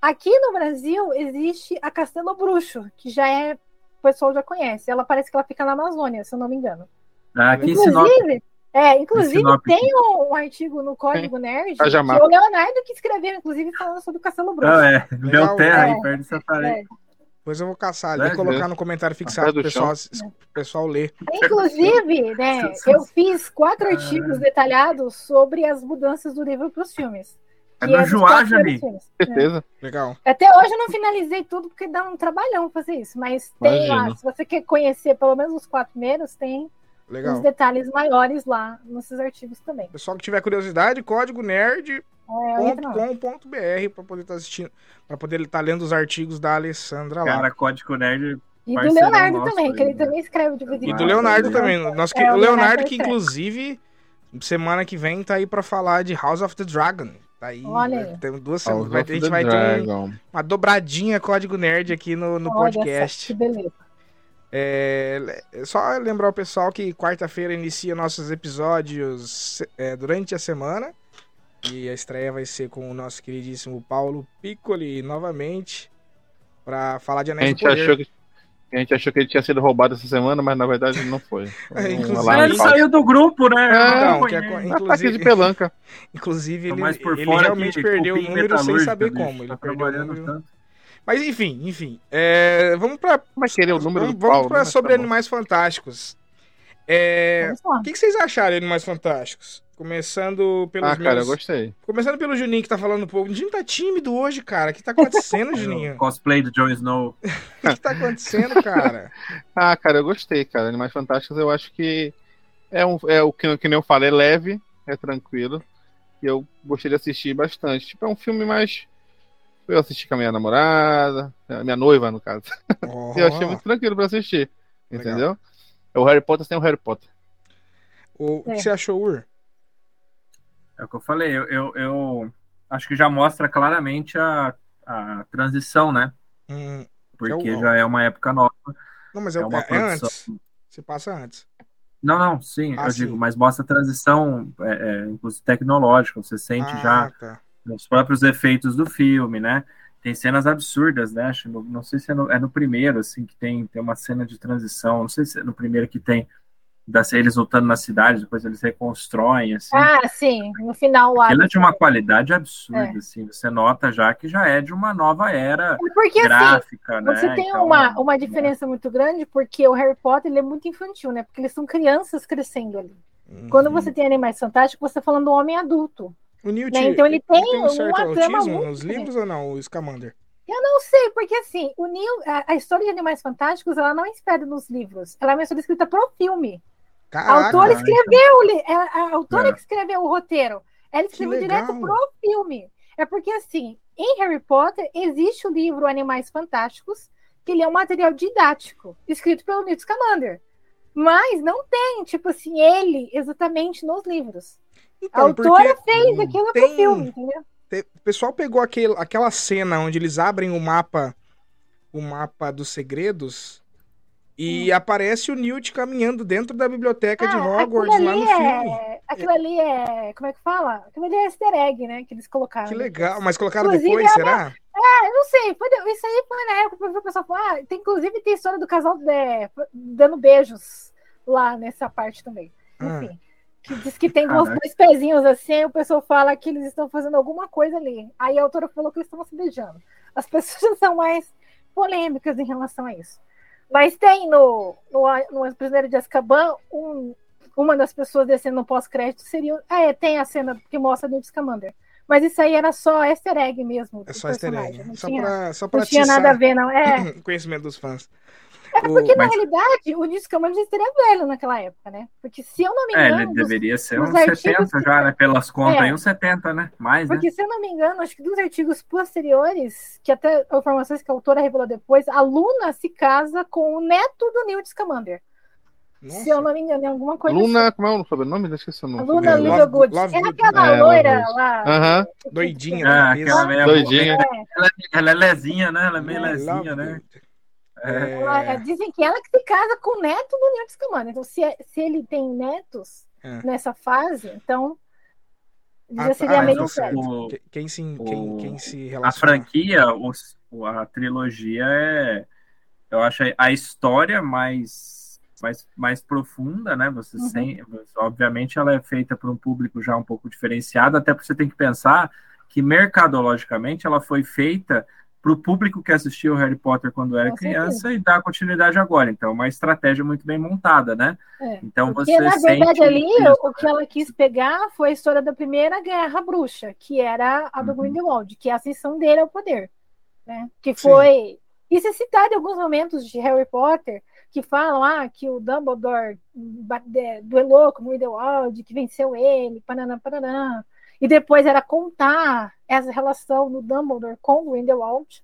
Aqui no Brasil existe a Castelo Bruxo, que já é, o pessoal já conhece. Ela parece que ela fica na Amazônia, se eu não me engano. Ah, aqui. Inclusive, é, inclusive tem um, um artigo no Código Nerd, que Cajamar. é o Leonardo que escreveu, inclusive, falando sobre o Castelo Bruxo. Não, é. Belterra é. aí perto de Santarém. É. Depois eu vou caçar ali e colocar né? no comentário fixado do pro pessoal, pessoal ler. Inclusive, né, <laughs> eu fiz quatro artigos detalhados sobre as mudanças do livro para os filmes. É do dos Joá, né? Certeza. Legal. Até hoje eu não finalizei tudo, porque dá um trabalhão fazer isso. Mas tem lá, Imagino. se você quer conhecer pelo menos os quatro primeiros, tem Legal. uns detalhes maiores lá nesses artigos também. Pessoal que tiver curiosidade, código nerd É. .com.br para poder estar assistindo, para poder estar lendo os artigos da Alessandra lá. Cara, Código Nerd. E do Leonardo também, aí, que ele né? também escreve de vez em E do quando. Leonardo também. Nosso É, o o Leonardo, Leonardo que inclusive semana que vem tá aí para falar de House of the Dragon. Tá aí. Olha ter duas semanas. Vai, a gente the vai ter Dragon. uma dobradinha código nerd aqui no, no Olha podcast. só, que beleza. É, só lembrar o pessoal que quarta-feira inicia nossos episódios é, durante a semana. E a estreia vai ser com o nosso queridíssimo Paulo Piccoli novamente. Pra falar de A Anéis do gente, Poder. achou que, a gente achou que ele tinha sido roubado essa semana, mas na verdade não foi. Foi <laughs> É, um inclusive- Ele falso. saiu do grupo, né? É, Não, não que é inclusive, de pelanca. <laughs> inclusive ele, mais por ele fora realmente que perdeu o número sem saber bicho. como. Ele Tá perdeu o trabalhando número. tanto. Mas enfim, enfim. É, vamos pra. Vai querer o número Vamos, vamos Paulo. pra né? sobre Tá. Animais Fantásticos. É. O que, que vocês acharam de Animais Fantásticos? Começando pelos Ah, cara, eu meus... gostei. Começando pelo Juninho que tá falando um pouco. O Juninho tá tímido hoje, cara. O que tá acontecendo, <laughs> Juninho? Cosplay do Jon Snow. O <laughs> que tá acontecendo, cara? Ah, cara, eu gostei, cara. Animais Fantásticos eu acho que é, um, é o que, que nem eu falei, é leve, é tranquilo. E eu gostei de assistir bastante. Tipo, é um filme mais. Eu assisti com a minha namorada, a minha noiva, no caso. Oh, <laughs> Eu achei muito tranquilo pra assistir. Entendeu? É o Harry Potter sem o Harry Potter. O, o que É. você achou, Ur? É o que eu falei, eu, eu, eu acho que já mostra claramente a, a transição, né? Hum, Porque Eu- já é uma época nova. não, mas é, É uma é produção. antes. Se passa antes. Não, não, sim, Ah, eu sim. digo, mas mostra a transição, é, é, inclusive tecnológica. Você sente ah, já tá. os próprios efeitos do filme, né? Tem cenas absurdas, né? Acho, no- não sei se é no, é no primeiro, assim, que tem, tem uma cena de transição. Não sei se é no primeiro que tem das, eles lutando na cidade, depois eles reconstroem, assim. Ah, sim, no final lá. Aquilo é de uma qualidade absurda, É. assim. Você nota já que já é de uma nova era Porque assim, gráfica, né? Você tem Então, uma, uma diferença muito grande, porque o Harry Potter ele é muito infantil, né? Porque eles são crianças crescendo ali. Quando Uhum. você tem Animais Fantásticos, você tá falando do homem adulto. O Newt, Né? Então ele tem um certo uma autismo muito nos livros ou não, o Scamander? Eu não sei, porque assim, o Neil, a, a história de Animais Fantásticos, ela não é inspirada nos livros. Ela é uma história escrita pro filme. A Caraca, autora escreveu, o li- a, a autora É. que escreveu o roteiro. Ela escreveu direto pro filme. É porque, assim, em Harry Potter existe o livro Animais Fantásticos, que ele é um material didático, escrito pelo Newt Scamander. Mas não tem, tipo assim, ele exatamente nos livros. A então, autora porque fez aquilo tem- pro filme, entendeu? te- o pessoal pegou aquele, aquela cena onde eles abrem o mapa, o mapa dos segredos, e aparece o Newt caminhando dentro da biblioteca de Hum. Ah, Hogwarts aquilo lá no ali filme. é- Aquilo ali é. Como é que fala? Aquilo ali é easter egg, né? Que eles colocaram. Que legal, mas colocaram Inclusive, depois, é será? Ah, eu não sei. Foi, de- isso aí foi na época que o pessoal falou. Ah, tem, inclusive tem história do casal é, dando beijos lá nessa parte também. Ah. Enfim. Que diz que tem dois, Caraca. dois pezinhos assim, aí o pessoal fala que eles estão fazendo alguma coisa ali. Aí a autora falou que eles estão se beijando. As pessoas <laughs> são mais polêmicas em relação a isso. Mas tem no, no, no Prisioneiro de Azkaban um, uma das pessoas descendo no pós-crédito seria. Ah, é, tem a cena que mostra Newt Scamander. Mas isso aí era só easter egg mesmo. É do só easter egg. Não Só tinha, pra, só pra não tinha nada a ver, não. É, <laughs> conhecimento dos fãs. É porque, O- na mas- realidade, o Newt Scamander já estaria velho naquela época, né? Porque, se eu não me É, engano. ele dos- deveria ser uns artigos 70 que- já, né? Pelas contas É. aí, uns 70, né? Mais, né? Porque, se eu não me engano, acho que dos artigos posteriores, que até informações que a autora revelou depois, a Luna se casa com o neto do Newt Scamander. Nossa. Se eu não me engano, é alguma coisa Luna, como é o sobrenome? Eu esqueci o assim. Nome. Luna É. Love É aquela né? loira É, lá. Aham. Doidinha Ah, cabeça. aquela meia Doidinha. Ela, ela é lezinha, né? Ela é meio É, lezinha, né? Good. É. Ela- É, dizem que ela que se casa com o neto do Newt Scamander. Então, se, se ele tem netos É. nessa fase, então Ah, já tá, seria ah, meio então certo. Quem se, o- quem, quem se A relaciona. franquia, os- a trilogia é. Eu acho a história mais, mais, mais profunda, né? Você Uhum. sem, obviamente, ela é feita para um público já um pouco diferenciado, até porque você tem que pensar que mercadologicamente ela foi feita para o público que assistiu Harry Potter quando era Com criança e dá continuidade agora. Então, é uma estratégia muito bem montada, né? É. Então Porque, você na verdade, ali, isso, o que ela quis pegar foi a história da Primeira Guerra Bruxa, que era a do Uhum. Grindelwald, que é a ascensão dele ao poder. Né? Que foi... Isso é citado em alguns momentos de Harry Potter, que falam ah, que o Dumbledore duelou com o Grindelwald, que venceu ele, pananã, pananã. E depois era contar essa relação do Dumbledore com o Grindelwald,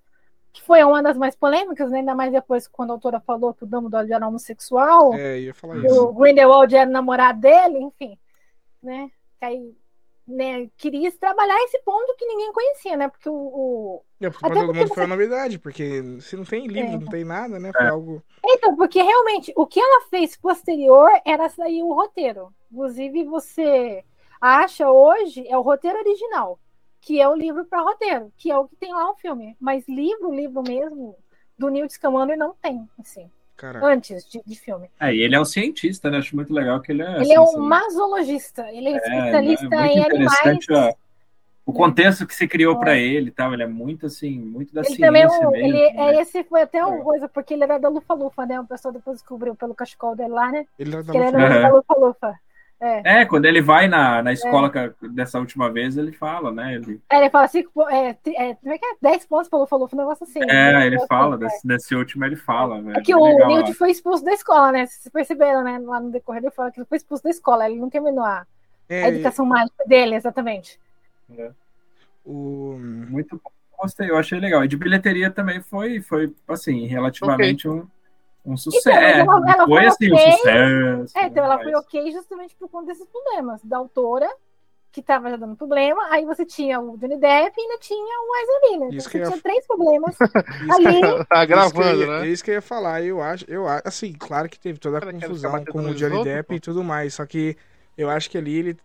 que foi uma das mais polêmicas, né? ainda mais depois quando a autora falou que o Dumbledore era homossexual É, ia falar isso. o Grindelwald era namorado dele, enfim, né? Que aí, né, queria trabalhar esse ponto que ninguém conhecia, né? Porque o, o- É, porque Até todo porque mundo você- foi uma novidade, porque se não tem livro, É. não tem nada, né? Foi É. algo. então, porque realmente o que ela fez posterior era sair o roteiro. Inclusive você acha hoje é o roteiro original, que é o livro para roteiro, que é o que tem lá no filme. Mas livro, livro mesmo do Newt Scamander não tem, assim, Caraca. antes de, de filme. É, e ele é um cientista, né? Acho muito legal que ele é. Ele assim, é um assim, masologista, ele é, É, especialista né? Muito em animais. interessante, ó, o né? contexto que se criou para ele e tal, ele é muito assim, muito da Ele ciência também é um- mesmo. ele, né? é, esse foi até É. uma coisa, porque ele era da Lufa Lufa, né? O pessoal depois descobriu pelo cachecol dele lá, né? Ele era da Que É. É, quando ele vai na, na escola que- dessa última vez, ele fala, né? Ele, Aí ele fala cinco, é, é, como é que é? 10 pontos pelo Lufa Lufa, um negócio assim. é, né? ele fala, é. desse, nesse último ele fala, velho. É que É o Newt ó. foi expulso da escola, né? Vocês perceberam, né? Lá no decorrer ele fala que ele foi expulso da escola, ele não terminou a, É, a educação mágica dele, exatamente. É. O... Muito bom. Gostei, eu achei legal. E de bilheteria também foi, foi assim, relativamente okay. um, um sucesso. Então, ela, ela foi, foi assim, okay. um sucesso. É, então ela foi ok justamente por conta desses problemas da autora que estava já dando problema, aí você tinha o Johnny Depp e ainda tinha o Wesley Miller. Então você tinha três problemas <laughs> ali. <laughs> tá gravando, isso né? É isso que eu ia falar, eu acho, eu acho, assim, claro que teve toda a confusão com o Johnny Depp e tudo mais, só que eu acho que ali ele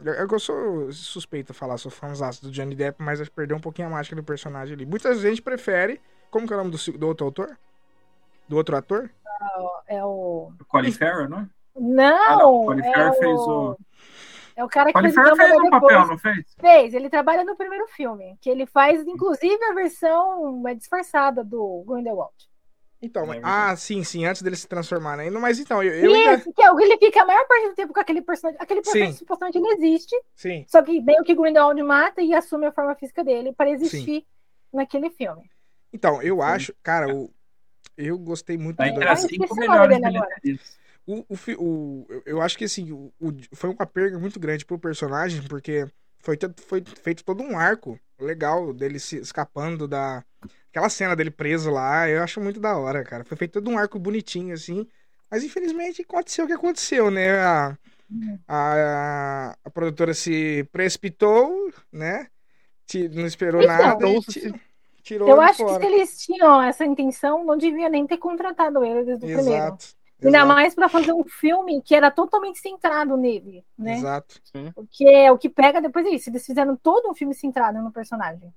eu sou suspeito a falar, sou fãzão do Johnny Depp, mas acho que perdeu um pouquinho a mágica do personagem ali. Muita gente prefere. Como que é o nome do, do outro autor? Do outro ator? É o. o Colin Farrell, não? Não! Ah, não. Colin é Farrell fez o... o. É o cara que Colin fez, fez um papel, não fez? Fez, ele trabalha no primeiro filme, que ele faz, inclusive, a versão disfarçada do Grindelwald. Então, é ah, sim, sim, antes dele se transformar, né? Mas então, eu, eu Isso, ainda... que é, ele fica a maior parte do tempo com aquele personagem. Aquele personagem sim. supostamente ele existe. Sim. Só que meio que Grindelwald mata e assume a forma física dele para existir sim. naquele filme. Então, eu sim. acho, cara, o, eu gostei muito Ainda do... cinco melhores bilheterias. O, o, o, eu acho que assim, o, o, foi uma perda muito grande pro personagem, porque foi, foi feito todo um arco legal dele se escapando da. Aquela cena dele preso lá, eu acho muito da hora, cara. Foi feito todo um arco bonitinho, assim. Mas infelizmente aconteceu o que aconteceu, né? A, a, a produtora se precipitou, né? Não esperou então, nada. E tirou eu acho fora. que se eles tinham essa intenção, não devia nem ter contratado ele desde o Exato. primeiro. Ainda mais para fazer um filme que era totalmente centrado nele, né? Exato. Sim. Porque é o que pega depois é isso. Eles fizeram todo um filme centrado no personagem.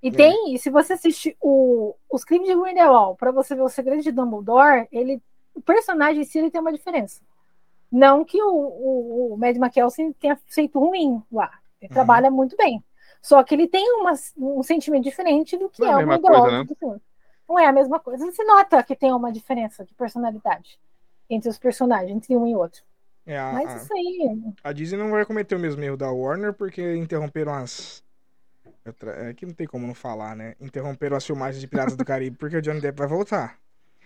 E tem, se você assistir o, os crimes de Grindelwald, para você ver o segredo de Dumbledore, ele, o personagem em si ele tem uma diferença. Não que o, o, o Mad McKelsen tenha feito ruim lá. Ele uhum. trabalha muito bem. Só que ele tem uma, um sentimento diferente do que Não é, é o Grindelwald né? do filme não é a mesma coisa. Você nota que tem uma diferença de personalidade entre os personagens, entre um e outro. É, a, Mas isso aí. A Disney não vai cometer o mesmo erro da Warner porque interromperam as. É que não tem como não falar, né? Interromperam as filmagens de Piratas do Caribe porque o Johnny Depp vai voltar.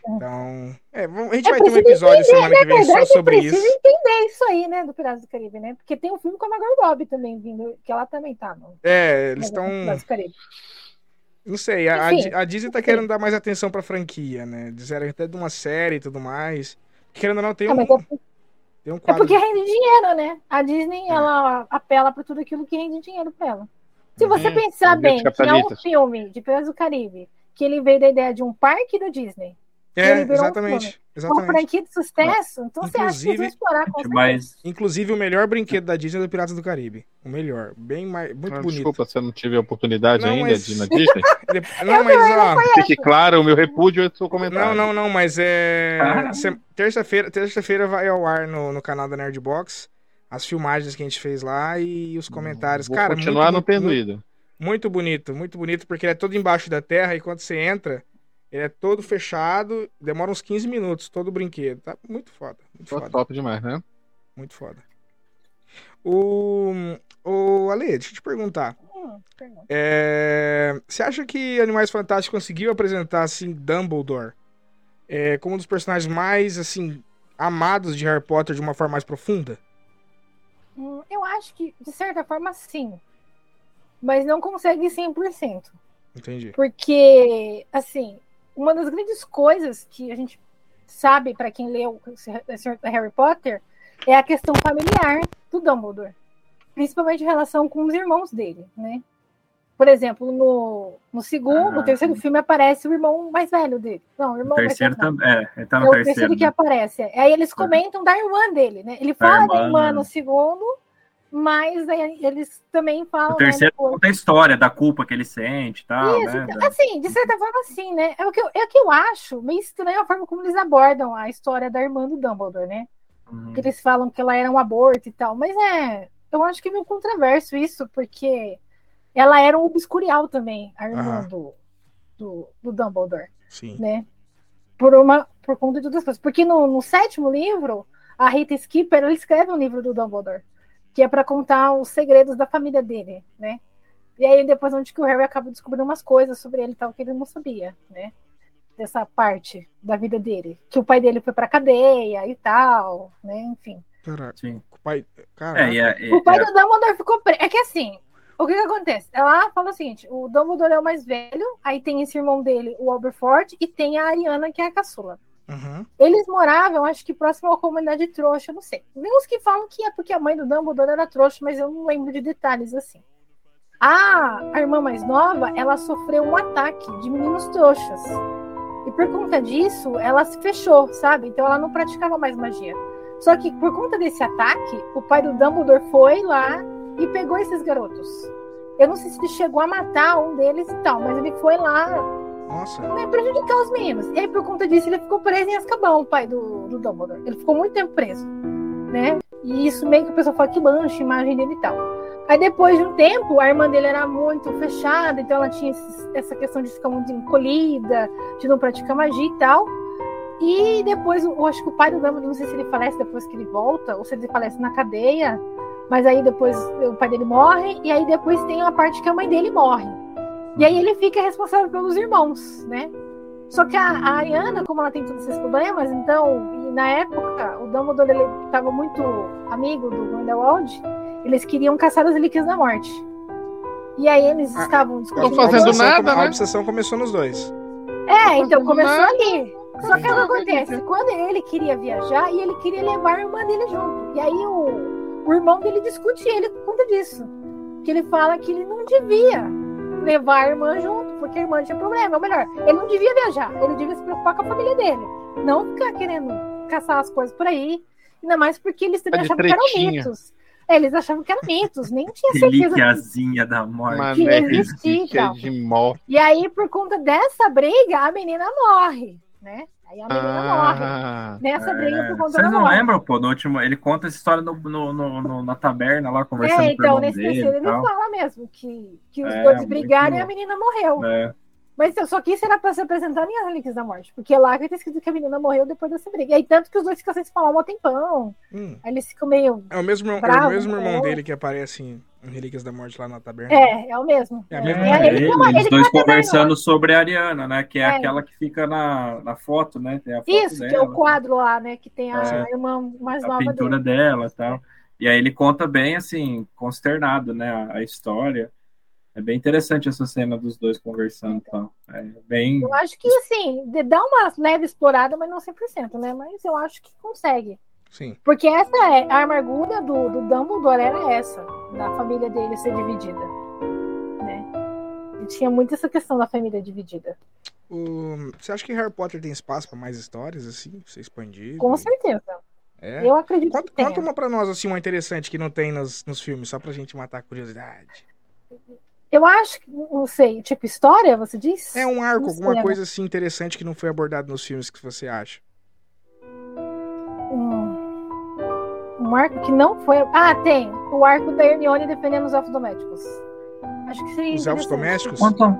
É. Então, é, a gente é, vai ter um episódio entender, semana que vem verdade, só sobre isso. entender isso aí, né, do Piratas do Caribe, né? Porque tem um filme com a Margot Robbie também vindo, que ela também tá no. É, eles estão. Não sei, a, a, Disney tá querendo dar mais atenção pra franquia, né? Disseram até de uma série e tudo mais. Querendo ou não, tem ah, um. É, tem um quadro... é porque rende dinheiro, né? A Disney, é. ela apela pra tudo aquilo que rende dinheiro pra ela. Se uhum. você pensar bem, que é um filme de Piratas do Caribe, que ele veio da ideia de um parque do Disney. É, exatamente. Exatamente. Uma franquia de sucesso, então inclusive, você acha que eles vão explorar com mas... Inclusive, o melhor brinquedo da Disney é do Piratas do Caribe. O melhor. Bem mais, muito não, bonito. Desculpa se eu não tive a oportunidade não, ainda mas... de ir na Disney. <laughs> não, mas ó. Fique claro, o meu repúdio é o seu comentário. Não, não, não, mas é. Ah. Terça-feira terça vai ao ar no, no canal da Nerdbox as filmagens que a gente fez lá e os comentários. Vou Cara, continuar muito, não tendo muito, ido. Muito bonito, muito bonito, porque ele é todo embaixo da terra e quando você entra, ele é todo fechado, demora uns 15 minutos, todo o brinquedo. Tá muito foda. Muito foda. Top demais, né? Muito foda. O, o Ale, deixa eu te perguntar. Hum, é, você acha que Animais Fantásticos conseguiu apresentar assim Dumbledore é, como um dos personagens mais assim amados de Harry Potter de uma forma mais profunda? Hum, eu acho que de certa forma sim, mas não consegue 100%. Entendi. Porque assim, uma das grandes coisas que a gente sabe para quem leu Harry Potter é a questão familiar do Dumbledore, principalmente em relação com os irmãos dele, né? Por exemplo, no, no segundo, ah, no terceiro filme aparece o irmão mais velho dele. Não, o irmão o terceiro também. É, ele tá no é o terceiro, terceiro que né? aparece. Aí eles comentam da irmã dele, né? Ele fala irmã, da irmã no segundo mas aí eles também falam. O né, terceiro né, conta a história da culpa que ele sente e tal. Isso, né? então, assim, de certa forma, sim, né? É o, que eu, é o que eu acho meio estranho a forma como eles abordam a história da irmã do Dumbledore, né? Uhum. Que eles falam que ela era um aborto e tal, mas é. Eu acho que é meio controverso isso, porque ela era um obscurial também, a irmã uhum. do, do, do, Dumbledore. Sim. Né? Por, uma, por conta de outras coisas. Porque no, no sétimo livro, a Rita Skipper ela escreve um livro do Dumbledore que é para contar os segredos da família dele, né? E aí depois onde que o Harry acaba descobrindo umas coisas sobre ele tal que ele não sabia, né? Dessa parte da vida dele, que o pai dele foi para cadeia e tal, né? Enfim. Caraca. Sim. O pai. É, Caraca. é- e- O pai é- do Dumbledore ficou preso. É que assim, o que que acontece? Ela fala o seguinte: o Dumbledore é o mais velho, aí tem esse irmão dele, o Alberford, e tem a Ariana, que é a caçula. Uhum. Eles moravam, acho que próximo à comunidade trouxa, não sei. Tem uns que falam que é porque a mãe do Dumbledore era trouxa, mas eu não lembro de detalhes assim. A, a irmã mais nova, ela sofreu um ataque de meninos trouxas. E por conta disso, ela se fechou, sabe? Então ela não praticava mais magia. Só que por conta desse ataque, o pai do Dumbledore foi lá e pegou esses garotos. Eu não sei se ele chegou a matar um deles e tal, mas ele foi lá Nossa. né, prejudicar os meninos. E aí, por conta disso, ele ficou preso em Azkaban, o pai do, do Dumbledore. Ele ficou muito tempo preso, né? E isso meio que o pessoal fala que mancha imagem dele e tal. Aí, depois de um tempo, a irmã dele era muito fechada, então ela tinha esses- essa questão de ficar muito encolhida, de não praticar magia e tal. E depois, eu acho que o pai do Dumbledore, não sei se ele falece depois que ele volta, ou se ele falece na cadeia, mas aí depois o pai dele morre, e aí depois tem a parte que a mãe dele morre. E aí ele fica responsável pelos irmãos, né? Só que a, a Ariana, como ela tem todos esses problemas, então, e na época, o Dumbledore estava muito amigo do Grindelwald, eles queriam caçar as relíquias da morte. E aí eles Ah, estavam discutindo. Tô fazendo a obsessão, nada, A né? obsessão começou nos dois. É, então começou nada. ali. Só que o que Não, acontece? Quando ele queria viajar e ele queria levar a irmã dele junto. E aí o, o irmão dele discute ele por conta disso. Que ele fala que ele não devia levar a irmã junto, porque a irmã tinha problema. Ou melhor, ele não devia viajar, ele devia se preocupar com a família dele. Não ficar querendo caçar as coisas por aí. Ainda mais porque eles também Tá achavam que eram tretinha. mitos. Eles achavam que eram mitos, nem tinha certeza. Relíquiazinha da morte. Que existia e de morte. E aí, por conta dessa briga, a menina morre, né? Aí a menina morre. Ah, Nessa briga por conta Vocês da não lembram, pô, no último. Ele conta essa história no, no- no- no- na taberna lá, conversando É, então, nesse terceiro ele fala mesmo que, que os É, dois muito brigaram e a menina morreu. É, Mas eu só que isso era pra se apresentar em As Relíquias da Morte, porque é lá que tá escrito que a menina morreu depois dessa briga. E aí, tanto que os dois ficam sem se falar um tempão. Hum. Aí eles ficam meio. É o mesmo, é Bravo, o mesmo irmão né? dele que aparece em, em Relíquias da Morte lá na taberna. É, é o mesmo. É a É, mesma é, ele ele- eles ele dois conversando sobre a Ariana, né? Que é, É. aquela que fica na, na foto, né? Tem a foto Isso, dela, que é o quadro lá, né? Que tem a É. irmã mais a nova pintura dele. dela e tal. E aí ele conta bem, assim, consternado, né? A, a história. É bem interessante essa cena dos dois conversando e tal. É bem. Eu acho que, assim, dá uma leve explorada, mas não 100%, né? Mas eu acho que consegue. Sim. Porque essa é a amargura do, do Dumbledore era essa, da família dele ser dividida. Né? E tinha muito essa questão da família dividida. O- Você acha que Harry Potter tem espaço pra mais histórias, assim? Ser expandido? Com certeza. É. Eu acredito Conta, que tenha. conta uma pra nós, assim, uma interessante que não tem nos, nos filmes, só pra gente matar a curiosidade. Eu acho que, não sei, tipo história, você diz? É um arco, alguma sei, coisa assim interessante que não foi abordado nos filmes que você acha. Um, arco que não foi. Ah, tem. O arco da Hermione defendendo os elfos domésticos. Acho que seria Os elfos domésticos? Conta,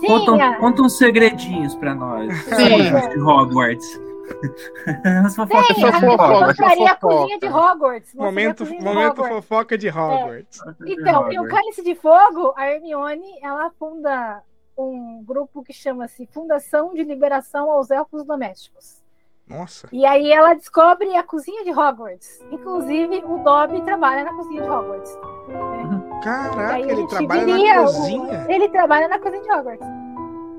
Sim, conta, a- conta uns segredinhos pra nós. Sim. De Hogwarts. <laughs> As fofocas Só a- fofoca, eu mostraria a fofoca. cozinha de Hogwarts. Momento, de momento Hogwarts. fofoca de Hogwarts. Então, e o Cálice de Fogo, a Hermione, ela funda um grupo que chama-se Fundação de Liberação aos Elfos Domésticos. Nossa. E aí ela descobre a cozinha de Hogwarts. Inclusive, o Dobby trabalha na cozinha de Hogwarts. Caraca, Aí a ele trabalha na o- cozinha. Ele trabalha na cozinha de Hogwarts.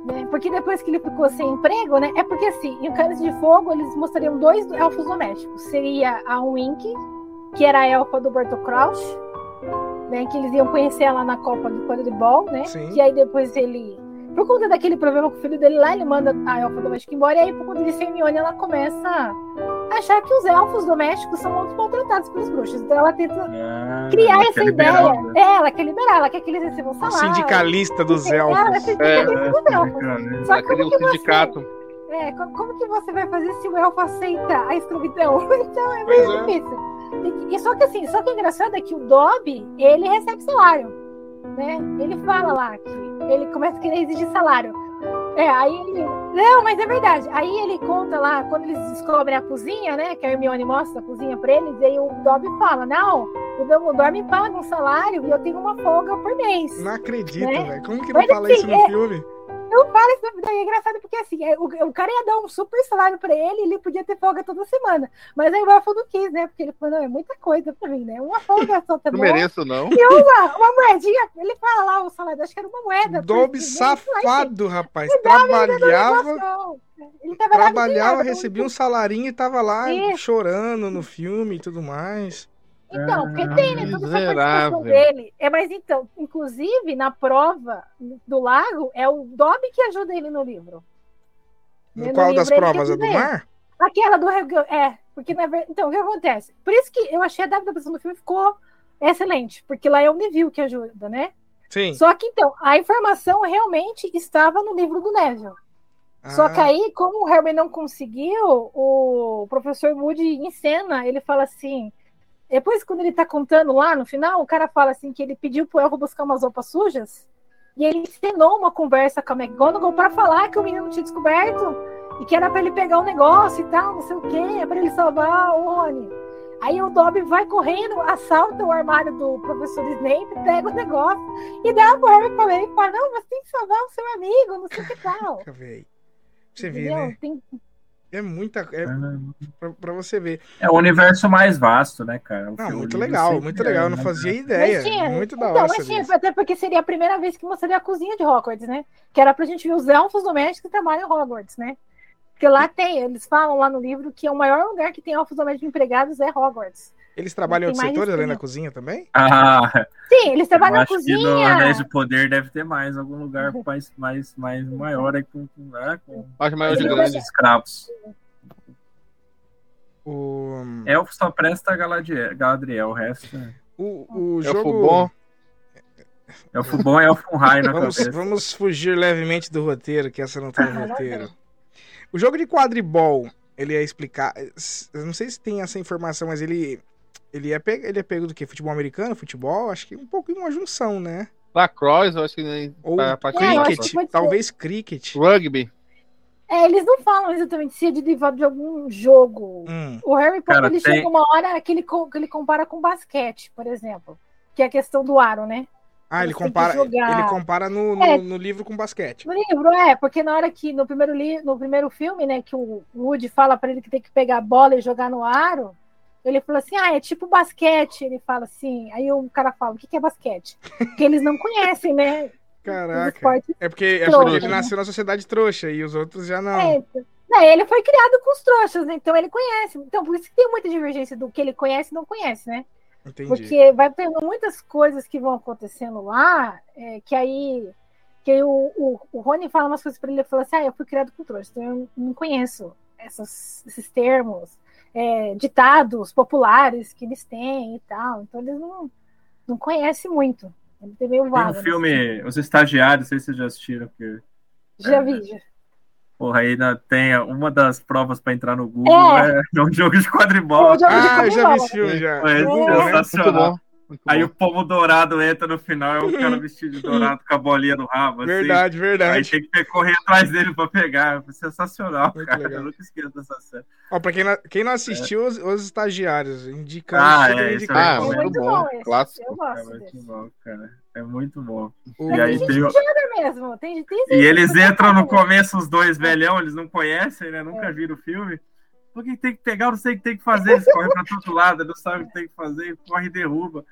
Né? Porque depois que ele ficou sem emprego, né? É porque assim, em o Cálice de Fogo, eles mostrariam dois elfos domésticos. Seria a Wink, que era a elfa do Berto Crouch, né? Que eles iam conhecer ela na Copa do Quadribol, né? Sim. Que aí depois ele. Por conta daquele problema com o filho dele lá, ele manda a elfa doméstica embora, e aí por conta disso, a Hermione, ela começa a achar que os elfos domésticos são muito maltratados pelos bruxos. Então ela tenta Ah, criar ela essa quer liberar, ideia. né? É, ela quer liberar, ela quer que eles recebam O salário. sindicalista dos Ela elfos. é sindicalista dos elfos. né? Só Ela que cria como um que você, sindicato. é, como, que você vai fazer se o elfo aceita a escravidão? <laughs> Então é Pois meio é. difícil. E, e só que assim, só que o engraçado é que o Dobby, ele recebe salário, né? Ele fala lá que ele começa a querer exigir salário. É, aí ele. Não, mas é verdade. Aí ele conta lá, quando eles descobrem a cozinha, né? Que a Hermione mostra a cozinha pra eles, e aí o Dobby fala: Não, o Dumbledore me paga um salário e eu tenho uma folga por mês. Não acredito, Né? velho. Como que não Mas, fala assim, isso no é- filme? Não fala isso, não, é engraçado porque assim, é, o, o cara ia dar um super salário pra ele e ele podia ter folga toda semana. Mas aí o Waffle não quis, né? Porque ele falou, não, é muita coisa pra mim, né? Uma folga só tá Não bom. mereço, não. E uma, uma moedinha, ele fala lá o salário, acho que era uma moeda. Porque, né, safado, rapaz. Trabalhava. Ele trabalhava, recebia um salarinho e tava lá Isso. chorando no filme e tudo mais. Então, porque Ah, tem, né? Toda essa miserável. participação dele. É, mas então, inclusive, na prova do lago, é o Dobby que ajuda ele no livro. No qual livro das provas? A quer do mar? Aquela do É, porque na verdade. Então, o que acontece? Por isso que eu achei a adaptação do filme ficou excelente, porque lá é o Neville que ajuda, né? Sim. Só que então, a informação realmente estava no livro do Neville. Só Ah, que aí, como o Herbert não conseguiu, o professor Moody encena, ele fala assim. Depois, quando ele tá contando lá no final, o cara fala assim que ele pediu pro Elfo buscar umas roupas sujas e ele encenou uma conversa com a McGonagall para falar que o menino tinha descoberto e que era para ele pegar um negócio e tal, não sei o quê, para ele salvar o Rony. Aí o Dobby vai correndo, assalta o armário do professor Snape, pega o negócio e dá pro Harry pra ler e fala: Não, você tem que salvar o seu amigo, não sei o que tal. Você vê, né? Tem- É muita. É pra, pra você ver. É o universo mais vasto, né, cara? O Não, muito legal, muito é, legal. Eu não né, fazia ideia. Mas tinha- Muito da Então, hora mas tinha, isso. até porque seria a primeira vez que mostraria a cozinha de Hogwarts, né? Que era pra gente ver os elfos domésticos que trabalham em Hogwarts, né? Porque lá tem, eles falam lá no livro que é o maior lugar que tem elfos domésticos empregados é Hogwarts. Eles trabalham em outros setores além da cozinha também? <laughs> Ah, Sim, eles trabalham na acho que no cozinha. Anéis de Poder deve ter mais, algum lugar <laughs> mais, mais, mais maior aí com, com, né, com Acho maior de grandes grande. escravos. O, Elfo só presta Galadriel, Galadriel o resto é- o, o É jogo. o bom. Elfo bom é Elfo Raio na Vamos, cabeça. vamos fugir levemente do roteiro, que essa não tá no roteiro. O jogo de quadribol, ele ia explicar. Eu não sei se tem essa informação, mas ele. Ele é pego, ele é pego do quê? Futebol americano? Futebol? Acho que um pouco uma junção, né? Lacrosse, eu acho que nem. Ou pra- pra- É, cricket, que talvez cricket. Rugby. É, eles não falam exatamente se é de derivado de algum jogo. Hum, O Harry Potter Cara, ele tem- chega uma hora que ele, que ele compara com basquete, por exemplo. Que é a questão do aro, né? Ah, ele que compara, ele compara no, no, É. no livro com basquete. No livro, é, porque na hora que, no primeiro, li, no primeiro filme, né, que o Woody fala pra ele que tem que pegar a bola e jogar no aro, ele falou assim, ah, é tipo basquete. Ele fala assim, aí o cara fala, o que, que é basquete? Porque eles não conhecem, né? Caraca. É porque, é porque ele né? nasceu na sociedade trouxa e os outros já não. É, não, ele foi criado com os trouxas, né? Então ele conhece. Então, por isso que tem muita divergência do que ele conhece e não conhece, né? Entendi. Porque vai tendo muitas coisas que vão acontecendo lá, é, que aí, que aí o, o, o Rony fala umas coisas pra ele, ele fala assim, ah, eu fui criado com trouxa, então eu não conheço essas, esses termos, é, ditados populares que eles têm e tal, então eles não, não conhecem muito. Ele tem meio Tem vago. um né? filme, Os Estagiários, não sei se vocês já assistiram, porque, Já vi, já. porra, aí na- tem uma das provas pra entrar no Google É. <laughs> é, um jogo de quadribol. É um jogo de Ah, eu já vi quadribol. esse filme já. É, né? Muito sensacional. Muito Aí bom. o pomo dourado entra no final, é o cara <laughs> vestido de dourado com a bolinha no rabo. assim. Verdade, Aí verdade. tem que correr atrás dele pra pegar. Foi sensacional, Muito cara. legal. Eu nunca esqueço dessa cena. Ó, pra quem não, quem não assistiu, os, os estagiários, indicando Ah, é, indicando. Ah, É muito muito bom, bom clássico. Eu É gosto muito desse. bom, cara. É muito bom. O- E aí Tem tem mesmo. Tem, tem E eles entram no começo, os dois velhão, eles não conhecem, né? Nunca viram o filme. Por que tem que pegar? Eu não sei o que tem que fazer. Eles correm pra todo lado, não sabem o que tem que fazer, corre e derruba.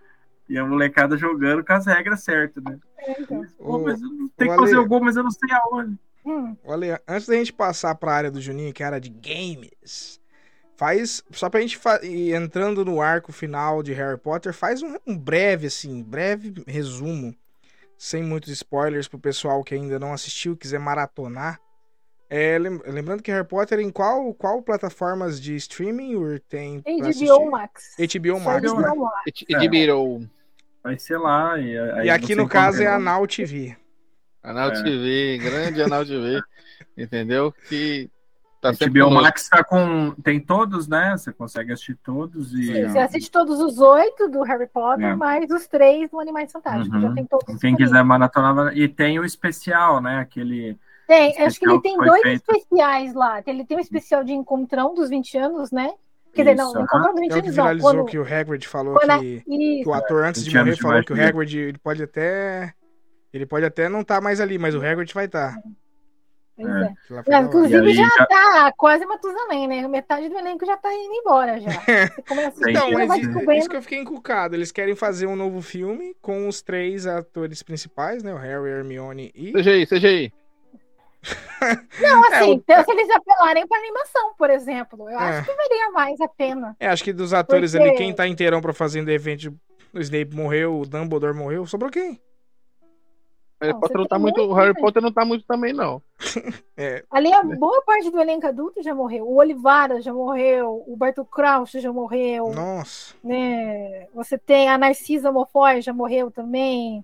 E a molecada jogando com as regras certas, né? É, então. Pô, mas tem que fazer o gol, mas eu não sei aonde. Hum. Olha, antes da gente passar pra área do Juninho, que é a área de games, faz. Só pra gente ir entrando no arco final de Harry Potter, faz um, um breve, assim, breve resumo, sem muitos spoilers pro pessoal que ainda não assistiu, quiser maratonar. É, lem- lembrando que Harry Potter em qual, qual plataformas de streaming o tem HBO assistir? Max. HBO Max, HBO né? Max. Virou Vai ser lá. E, aí E aqui no caso é a. Now TV. Anal É. TV, grande Anal TV, <laughs> entendeu? Que tá A sempre HBO. Max tá com. Tem todos, né? Você consegue assistir todos e. Sim, você assiste todos os oito do Harry Potter, É. mais os três do Animais Fantásticos. Uhum. Já tem todos Quem quiser maratonar. E tem o especial, né? Aquele. Tem, acho que ele tem que dois feito. especiais lá. Ele tem um especial de encontrão dos 20 anos, né? Quer dizer, não, dos 20 É o que anos não. viralizou Quando, que o Hagrid falou quando que, que o ator antes de 20 anos morrer falou que o. Hagrid ele pode até ele pode até não estar mais ali, mas o Hagrid vai estar. Pois é. é. inclusive já, já tá quase Matusalém, né? Metade do elenco já tá indo embora já. <laughs> então, mas isso, isso que eu fiquei encucado. Eles querem fazer um novo filme com os três atores principais, né? O Harry, Hermione e. CGI, CGI. Não, <laughs> assim, é, o... se eles apelarem pra animação, por exemplo, eu é. acho que valia mais a pena. É, acho que dos atores Porque... ali, quem tá inteirão pra fazer de repente, o Snape morreu, o Dumbledore morreu, sobrou quem? Harry não, Potter não tá muito, o Harry Potter não tá muito também, não. <laughs> é. Ali a boa parte do elenco adulto já morreu. O Olivara já morreu, o Bartol Crouch já morreu. Nossa. Né? Você tem a Narcisa Mofoy já morreu também.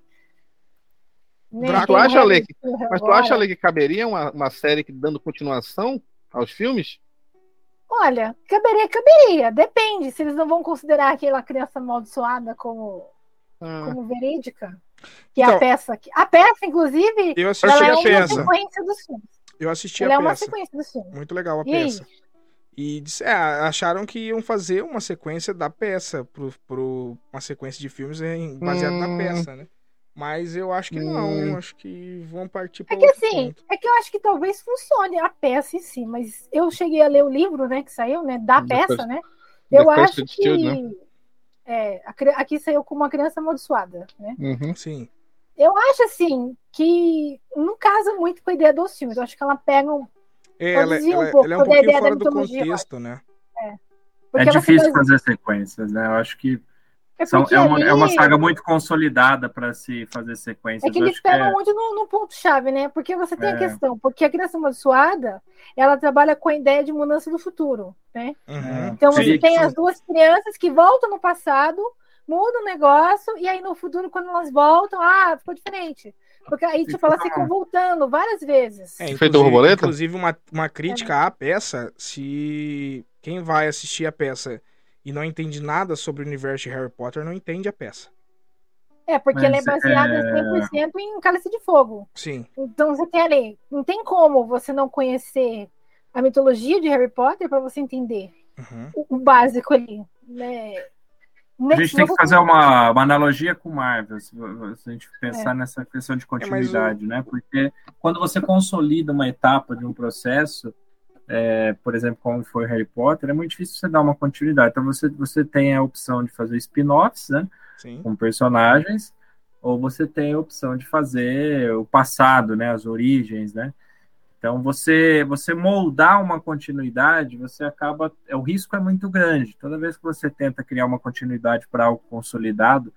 Né? Tu acha, Ale, que, mas tu acha, Ale, que caberia uma, uma série que dando continuação aos filmes? Olha, caberia, caberia. Depende se eles não vão considerar aquela criança amaldiçoada como, ah. como verídica. Que então, é a então, peça. A peça, peça, eu assisti ela é a peça. uma sequência dos filmes. Eu assisti ela a é peça. uma sequência dos filmes. Muito legal a e peça. Aí? E é, acharam que iam fazer uma sequência da peça, pro, pro, uma sequência de filmes baseada hum. na peça, né? Mas eu acho que não, hum. acho que vão partir para É que assim, ponto. é que eu acho que talvez funcione a peça em si, mas eu cheguei a ler o livro, né, que saiu, né, da peça, né? Eu acho que né? É, aqui saiu com uma criança amaldiçoada, né? Uhum, sim. Eu acho, assim, que não casa muito com a ideia dos filmes. Eu acho que ela pega um. É, ela, um ela, pouco ela é um pouquinho fora do contexto, né? É, é difícil faz... fazer sequências, né? Eu acho que é, São, é, uma, ali... é uma saga muito consolidada para se fazer sequências. É que eles pegam é... muito no, no ponto-chave, né? Porque você tem é... a questão, porque a criança amaldiçoada, ela trabalha com a ideia de mudança do futuro, né? Uhum. Então você sim, tem sim. as duas crianças que voltam no passado, mudam o negócio, e aí no futuro, quando elas voltam, ah, ficou diferente. Porque aí, tipo, elas ficam voltando várias vezes. É, inclusive, inclusive uma, uma crítica à peça, se quem vai assistir a peça e não entende nada sobre o universo de Harry Potter, não entende a peça. É, porque Mas, ela é baseada é... 100% em Cálice de Fogo. Sim. Então você tem ali, não tem como você não conhecer a mitologia de Harry Potter para você entender uhum. o, o, básico ali, né? A gente tem que fazer uma, uma analogia com Marvel, se, se a gente pensar é. nessa questão de continuidade, é, o... né? Porque quando você consolida uma etapa de um processo, é, por exemplo, como foi Harry Potter, é muito difícil você dar uma continuidade. Então você, você tem a opção de fazer spin-offs, né? Sim. Com personagens, ou você tem a opção de fazer o passado, né? As origens, né? Então você você moldar uma continuidade, você acaba, é, o risco é muito grande. Toda vez que você tenta criar uma continuidade para algo consolidado,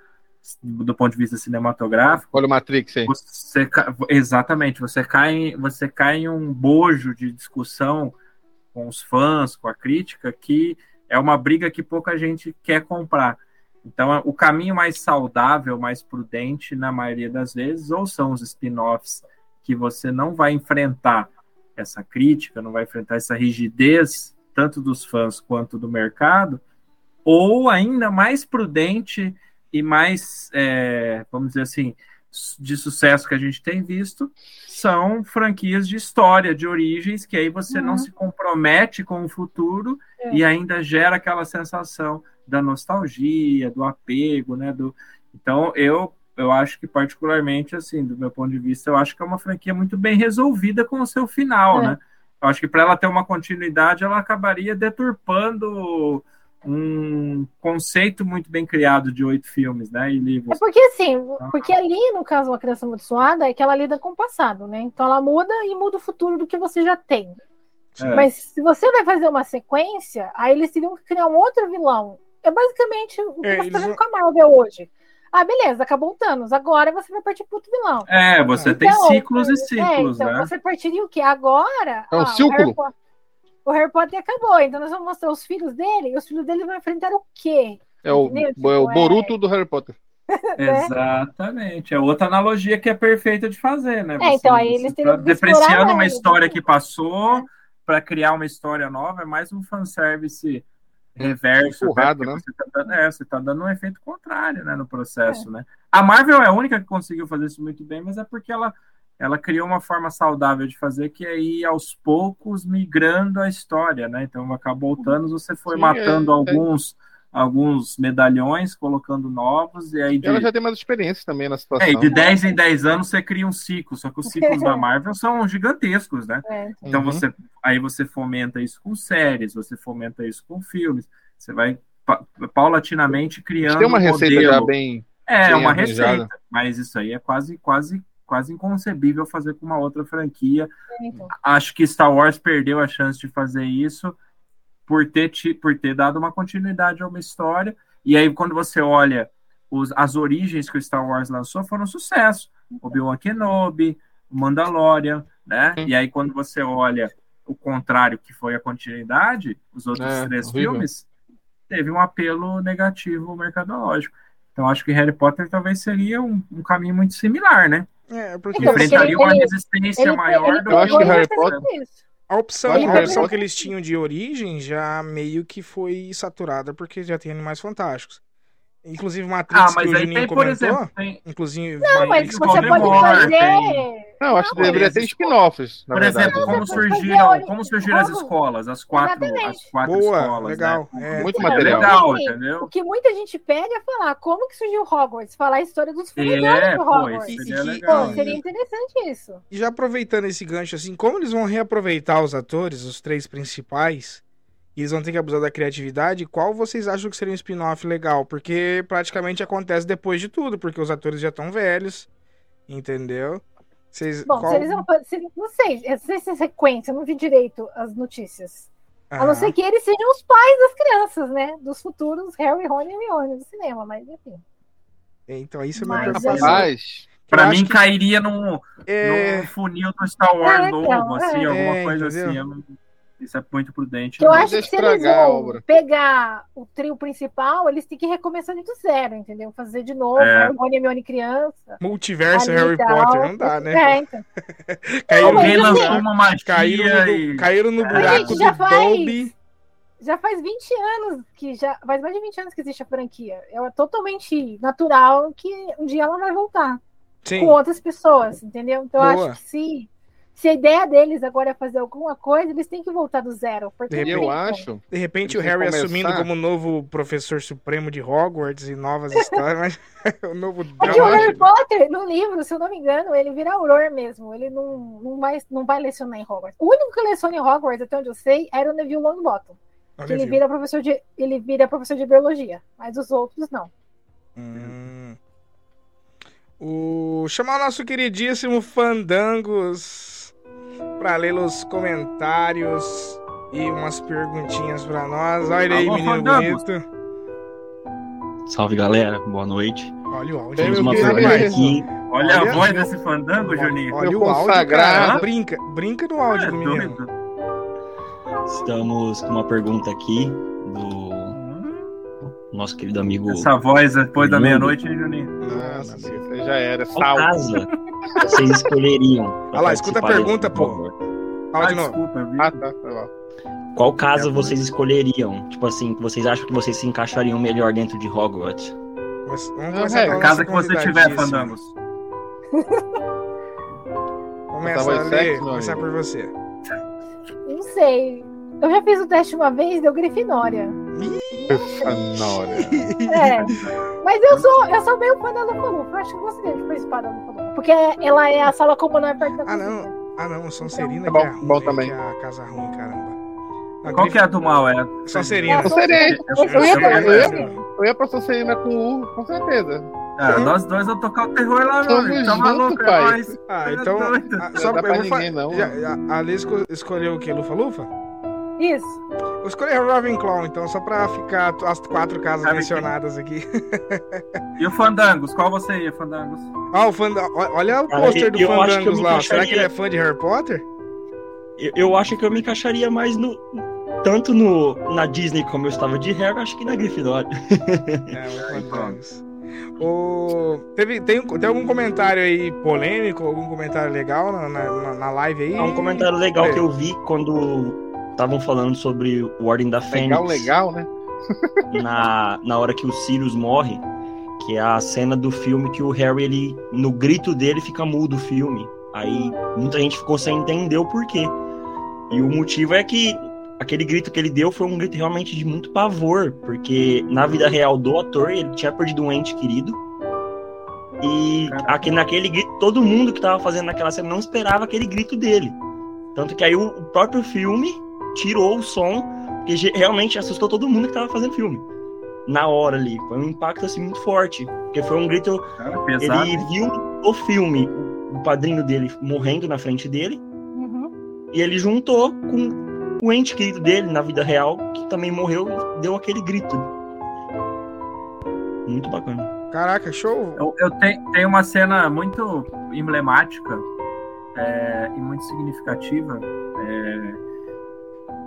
do ponto de vista cinematográfico. Olha o Matrix aí. Você, exatamente, você cai, você cai em um bojo de discussão com os fãs, com a crítica, que é uma briga que pouca gente quer comprar. Então, o caminho mais saudável, mais prudente, na maioria das vezes, ou são os spin-offs que você não vai enfrentar essa crítica, não vai enfrentar essa rigidez, tanto dos fãs quanto do mercado, ou ainda mais prudente e mais, é, vamos dizer assim, de sucesso que a gente tem visto são franquias de história, de origens, que aí você uhum. não se compromete com o futuro é. e ainda gera aquela sensação da nostalgia, do apego, né? Do... Então, eu, eu acho que, particularmente, assim, do meu ponto de vista, eu acho que é uma franquia muito bem resolvida com o seu final, é. né? Eu acho que para ela ter uma continuidade, ela acabaria deturpando um conceito muito bem criado de oito filmes, né, e livros. É porque assim, porque ali no caso a criança amaldiçoada é que ela lida com o passado, né? Então ela muda e muda o futuro do que você já tem. É. Mas se você vai fazer uma sequência, aí eles teriam que criar um outro vilão. É basicamente o que é, você está fazendo com a Marvel hoje. Ah, beleza, acabou o Thanos. Agora você vai partir para outro vilão. É, você então, tem ciclos e é, ciclos, é, então né? Você partiria o quê? Agora. É um ah, círculo? O Harry Potter acabou, então nós vamos mostrar os filhos dele, e os filhos dele vão enfrentar o quê? É o, tipo, é o Boruto é... do Harry Potter. <laughs> Exatamente. É outra analogia que é perfeita de fazer, né? É, Você, então aí eles tá depreciando uma história que passou é. para criar uma história nova, é mais um fanservice reverso. Empurrado, né? Você tá, dando, é, você tá dando um efeito contrário né, no processo, é. né? A Marvel é a única que conseguiu fazer isso muito bem, mas é porque ela ela criou uma forma saudável de fazer que é ir aos poucos migrando a história, né? Então acabou o Thanos, você foi Sim, matando é, é. alguns alguns medalhões, colocando novos, e aí. De... Ela já tem mais experiência também na situação. É, de 10 em 10 anos você cria um ciclo, só que os ciclos da <laughs> Marvel são gigantescos, né? É. Então uhum. você aí você fomenta isso com séries, você fomenta isso com filmes, você vai paulatinamente criando. Tem uma receita modelo. já bem. É, bem uma arranjada. receita, mas isso aí é quase, quase, quase inconcebível fazer com uma outra franquia. Então. Acho que Star Wars perdeu a chance de fazer isso por ter, por ter dado uma continuidade a uma história. E aí, quando você olha os, as origens que o Star Wars lançou, foram um sucesso. Obi-Wan Kenobi, Mandalorian, né? E aí, quando você olha o contrário, que foi a continuidade, os outros é, três horrível. filmes, teve um apelo negativo mercadológico. Então, acho que Harry Potter talvez seria um, um caminho muito similar, né? É, porque enfrentaria uma resistência ele, maior ele, do que. Eu acho que Harry Potter. A opção, a opção que eles tinham de origem já meio que foi saturada porque já tem animais fantásticos. Inclusive Matrix ah, mas que o Juninho tem, comentou. Exemplo, tem... Inclusive, não, mas você pode fazer. Tem... Não, acho que deveria ter spin-offs. Por exemplo, como surgiram, como surgiram as escolas, as quatro, as quatro Boa, escolas. Legal. Né? É. Muito material. Legal, entendeu? O que muita gente pega é falar como que surgiu Hogwarts, falar a história dos fundadores é, do Hogwarts. Pô, seria, legal. Pô, seria interessante isso. E já aproveitando esse gancho, assim, como eles vão reaproveitar os atores, os três principais? e eles vão ter que abusar da criatividade, qual vocês acham que seria um spin-off legal? Porque praticamente acontece depois de tudo, porque os atores já estão velhos, entendeu? Vocês, Bom, qual... se eles vão fazer, não sei, não sei se é sequência, eu não vi direito as notícias. Ah. A não ser que eles sejam os pais das crianças, né? Dos futuros Harry, Ron e Hermione do cinema, mas enfim. Então, isso é uma preocupação. Pra mim, que... cairia num, é... num funil do Star Wars é, novo, então, assim, é, alguma coisa entendeu? assim. Isso é muito prudente. Eu acho que se eles vão pegar o trio principal, eles têm que recomeçar do zero, entendeu? Fazer de novo, é. Rony Hermione criança. Multiverso Harry Potter, não dá, né? <laughs> É, então. <laughs> Caíram, Alguém lançou uma magia caíram no, e... caíram no buraco gente, do faz, Dolby. Já faz 20 anos que já. Faz mais de 20 anos que existe a franquia. É totalmente natural que um dia ela vai voltar. Sim. Com outras pessoas, entendeu? Então Boa. eu acho que se se a ideia deles agora é fazer alguma coisa, eles têm que voltar do zero. Porque eu tem, acho. De repente o Harry começar... assumindo como novo professor supremo de Hogwarts e novas <laughs> histórias, mas <laughs> o novo É que o Harry Potter, no livro, se eu não me engano, ele vira auror mesmo. Ele não, não, vai, não vai lecionar em Hogwarts. O único que leciona em Hogwarts, até onde eu sei, era o Neville Longbottom. Que ele vira professor de ele vira professor de biologia, mas os outros não. Hum. O chamar o nosso queridíssimo Fandangos para ler os comentários e umas perguntinhas para nós. Olha aí, menino bonito. Salve, galera. Boa noite. Olha o áudio. Temos uma pergunta aqui. Olha, Olha a voz desse fandango, Juninho. Olha o áudio, cara. Brinca, brinca no áudio é, do menino. Estamos com uma pergunta aqui do nosso querido amigo. Essa voz depois da meia-noite, hein, Juninho? Nossa, você já era. Casa vocês escolheriam? Olha lá, escuta a pergunta, pô. Fala ah, de novo. Desculpa, ah, tá, tá Qual casa é, vocês escolheriam? Tipo assim, que vocês acham que vocês se encaixariam melhor dentro de Hogwarts? Mas, vamos é, a casa que você tiver, Fandangos. <laughs> Começa começar por você. Não sei. Eu já fiz o teste uma vez, deu Grifinória. Grifinória. É. Mas eu sou, eu sou meio fã da Lufa-Lufa. Eu acho que eu gostaria de participar da Lufa-Lufa. Porque ela é a sala comum não é perto da Ah, não. Ah, não. Sonserina então, que é ruim, bom também. Que é a casa ruim, caramba. A Qual que é a do mal? É? Sonserina. Sonserina. Eu, ia, pra Sonserina com U, com certeza. Ah, nós dois vamos tocar o terror lá, meu. Tá maluco, é pai. Ah, então. Ah, só pra ninguém, não. Já, a Alice escolheu o que? Lufa-Lufa? Isso. Eu escolhi a Ravenclaw, então, só pra ficar as quatro casas mencionadas aqui. <laughs> e o Fandangos? Qual você ia, Fandangos? Ah, o Fandangos. Olha o pôster do Fandangos lá. Será que ele é fã de Harry Potter? Eu, eu, acho que eu me encaixaria mais no. Tanto no, na Disney como eu estava de Harry, acho que na Grifinória. é, o. Teve, tem, tem algum comentário aí polêmico, algum comentário legal na, na, na live aí? É um comentário legal é. que eu vi quando estavam falando sobre o Ordem da Fênix. Legal, legal, né? <laughs> na, na hora que o Sirius morre, que é a cena do filme que o Harry, ele, no grito dele, fica mudo o filme. Aí muita gente ficou sem entender o porquê. E o motivo é que aquele grito que ele deu foi um grito realmente de muito pavor, porque na vida real do ator ele tinha perdido um ente querido. E aqui, naquele grito, todo mundo que tava fazendo naquela cena não esperava aquele grito dele. Tanto que aí o próprio filme tirou o som, que realmente assustou todo mundo que tava fazendo filme. Na hora ali. Foi um impacto assim muito forte. Porque foi um grito. Cara, pesado, ele viu o filme, o padrinho dele morrendo na frente dele. Uhum. E ele juntou com o ente querido dele na vida real, que também morreu e deu aquele grito. Muito bacana. Caraca, show. Eu, eu tenho, tenho uma cena muito emblemática é, e muito significativa, é,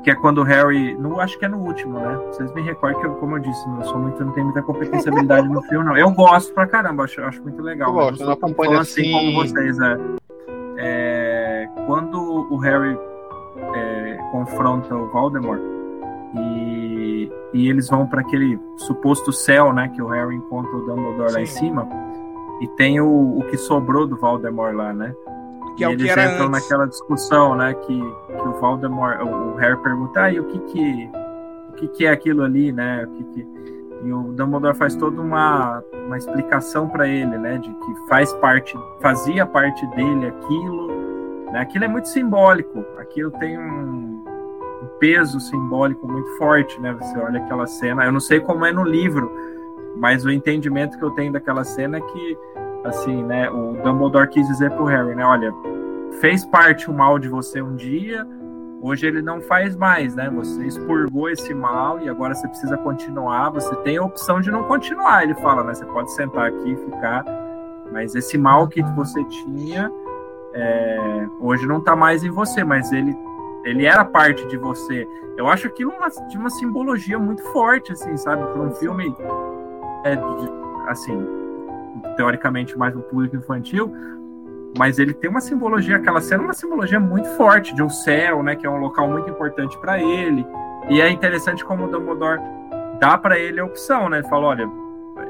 que é quando o Harry, no, acho que é no último, né? Vocês me recordam que, eu, como eu disse, não sou muito, não tenho muita competência habilidade no filme, não. Eu gosto pra caramba, acho, acho muito legal. Eu gosto, não eu tão acompanho fã assim. como vocês, é. É, quando o Harry é, confronta o Voldemort e, e eles vão para aquele suposto céu, né, que o Harry encontra o Dumbledore lá em Sim. cima e tem o, o que sobrou do Voldemort lá, né? Que é o que eles era entram antes. naquela discussão, né, que, que o Voldemort, o, o Harry pergunta, ah, e o que que o que que é aquilo ali, né? O que que e o Dumbledore faz toda uma, uma explicação para ele, né, de que faz parte, fazia parte dele aquilo, né? Aquilo é muito simbólico, aquilo tem um, um peso simbólico muito forte, né? Você olha aquela cena, eu não sei como é no livro, mas o entendimento que eu tenho daquela cena é que, assim, né, o Dumbledore quis dizer pro Harry, né, olha, fez parte o mal de você um dia, hoje ele não faz mais, né? Você expurgou esse mal e agora você precisa continuar, você tem a opção de não continuar, ele fala, né? Você pode sentar aqui e ficar, mas esse mal que você tinha é, hoje não tá mais em você, mas ele ele era parte de você. Eu acho aquilo uma, de uma simbologia muito forte, assim, sabe? Para um filme, é, de- assim, teoricamente mais um público infantil, mas ele tem uma simbologia, aquela cena é uma simbologia muito forte de um céu, né? Que é um local muito importante para ele. E é interessante como o Dumbledore dá para ele a opção, né? Ele fala, olha,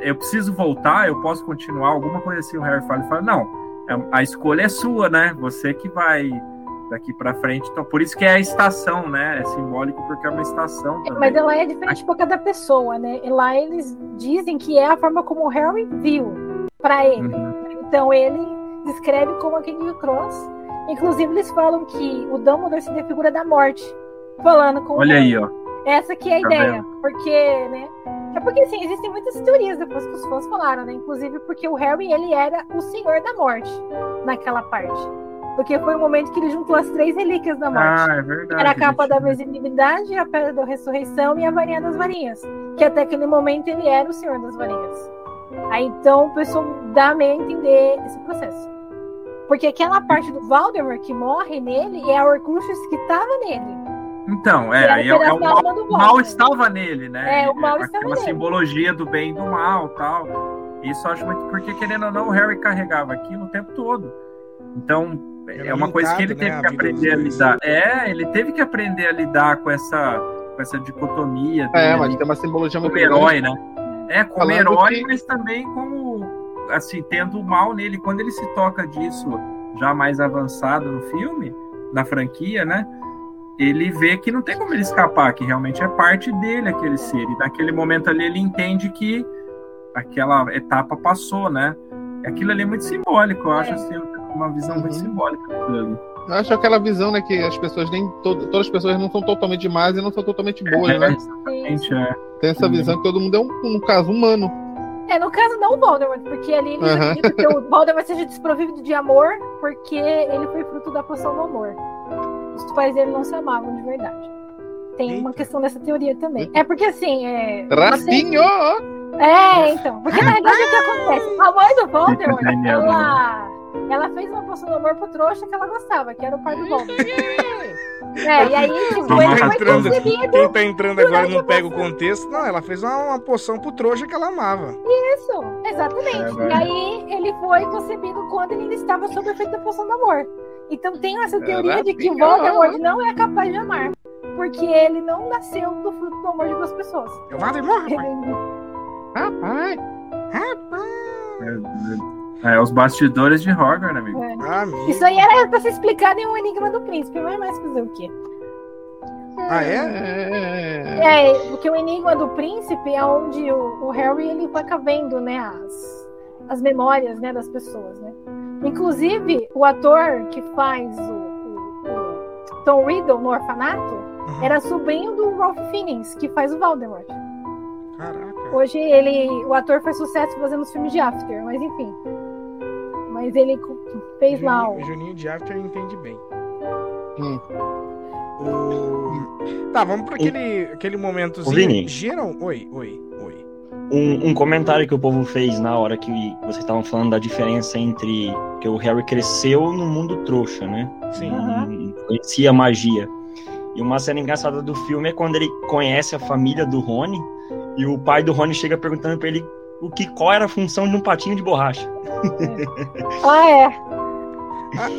eu preciso voltar, eu posso continuar, alguma coisa assim. O Harry fala, ele fala, não, a escolha é sua, né? Você que vai daqui para frente. Então, por isso que é a estação, né? É simbólico porque é uma estação também. Mas ela é diferente por cada pessoa, né? E lá eles dizem que é a forma como o Harry viu pra ele. Uhum. Então ele descreve como aquele cross. Inclusive eles falam que o Dumbledore se figura da morte, falando com o Olha Harry. aí, ó. Essa que é a Tá ideia. Porque, né? É porque assim, existem muitas teorias depois que os fãs falaram, né? Inclusive porque o Harry ele era o Senhor da Morte naquela parte. Porque foi o momento que ele juntou as três relíquias da morte. Ah, é verdade. Era a capa ele da visibilidade, a pedra da ressurreição e a varinha das varinhas. Que até aquele momento ele era o senhor das varinhas. Aí então o pessoal dá meio a entender esse processo. Porque aquela parte do Valdemar que morre nele é a Horcruxes que tava nele. Então, é, é, é o da mal, o mal estava nele, né? É, o mal estava Aquela nele. simbologia do bem e do mal tal. Isso eu acho muito. Porque, querendo ou não, o Harry carregava aquilo o tempo todo. Então, é Era uma coisa que ele limitado, teve né, que aprender a lidar. É, ele teve que aprender a lidar com essa, com essa dicotomia. É, dele mas tem uma simbologia muito herói, né? É, como Falando herói, que- mas também como, assim, tendo o mal nele. Quando ele se toca disso já mais avançado no filme, na franquia, né? Ele vê que não tem como ele escapar, que realmente é parte dele aquele ser. E naquele momento ali ele entende que aquela etapa passou, né? Aquilo ali é muito simbólico, eu acho É. assim, uma visão muito Uhum. simbólica daquilo ali. Eu acho aquela visão, né, que as pessoas nem to- todas as pessoas não são totalmente más e não são totalmente boas, É, né? exatamente, é. Tem essa visão que todo mundo é um, um caso humano. É, no caso não o Voldemort, porque ali ele acredita que o Voldemort seja desprovido de amor, porque ele foi fruto da poção do amor. Os pais dele não se amavam de verdade. Tem uma Eita. questão dessa teoria também. É porque assim, é. você- Racinho! É, então. Porque na verdade o que acontece? <laughs> A mãe do Voldemort, ela, ela fez uma poção do amor pro trouxa que ela gostava, que era o pai do Voldemort. É, e aí, tipo, ele tá foi entrando, concebido quem tá entrando agora e não pega o contexto, não, ela fez uma, uma poção pro trouxa que ela amava. isso. Exatamente. É, e aí ele foi concebido quando ele ainda estava sob o efeito da poção do amor. Então tem essa teoria de que o Voldemort não é capaz de amar. Porque ele não nasceu do fruto do amor de duas pessoas. Eu vou morrer, rapaz. Ele- Rapaz! É, os bastidores de Hogwarts, né, amigo? é. Ah. Isso aí era pra ser explicado em um Enigma do Príncipe, mas mais fazer o quê? Ah, é? É. Porque o Enigma do Príncipe é onde o, o Harry ele vai vendo, né, as, as memórias, né, das pessoas, né? Inclusive, o ator que faz o, o- o Tom Riddle no orfanato Uhum. era sobrinho do Ralph Fiennes, que faz o Voldemort. Caraca. Hoje ele, o ator faz sucesso fazendo os filmes de After, mas enfim. Mas ele fez lá o Juninho, de After entende bem. Hum. O... Tá, vamos para aquele, aquele momentozinho. Vini. Geral... Oi, oi, oi. Um, um comentário que o povo fez na hora que vocês estavam falando da diferença entre que o Harry cresceu no mundo trouxa, né? Sim. Não conhecia magia. E uma cena engraçada do filme é quando ele conhece a família do Rony e o pai do Rony chega perguntando pra ele o que qual era a função de um patinho de borracha. <laughs> Ah, é. Ah,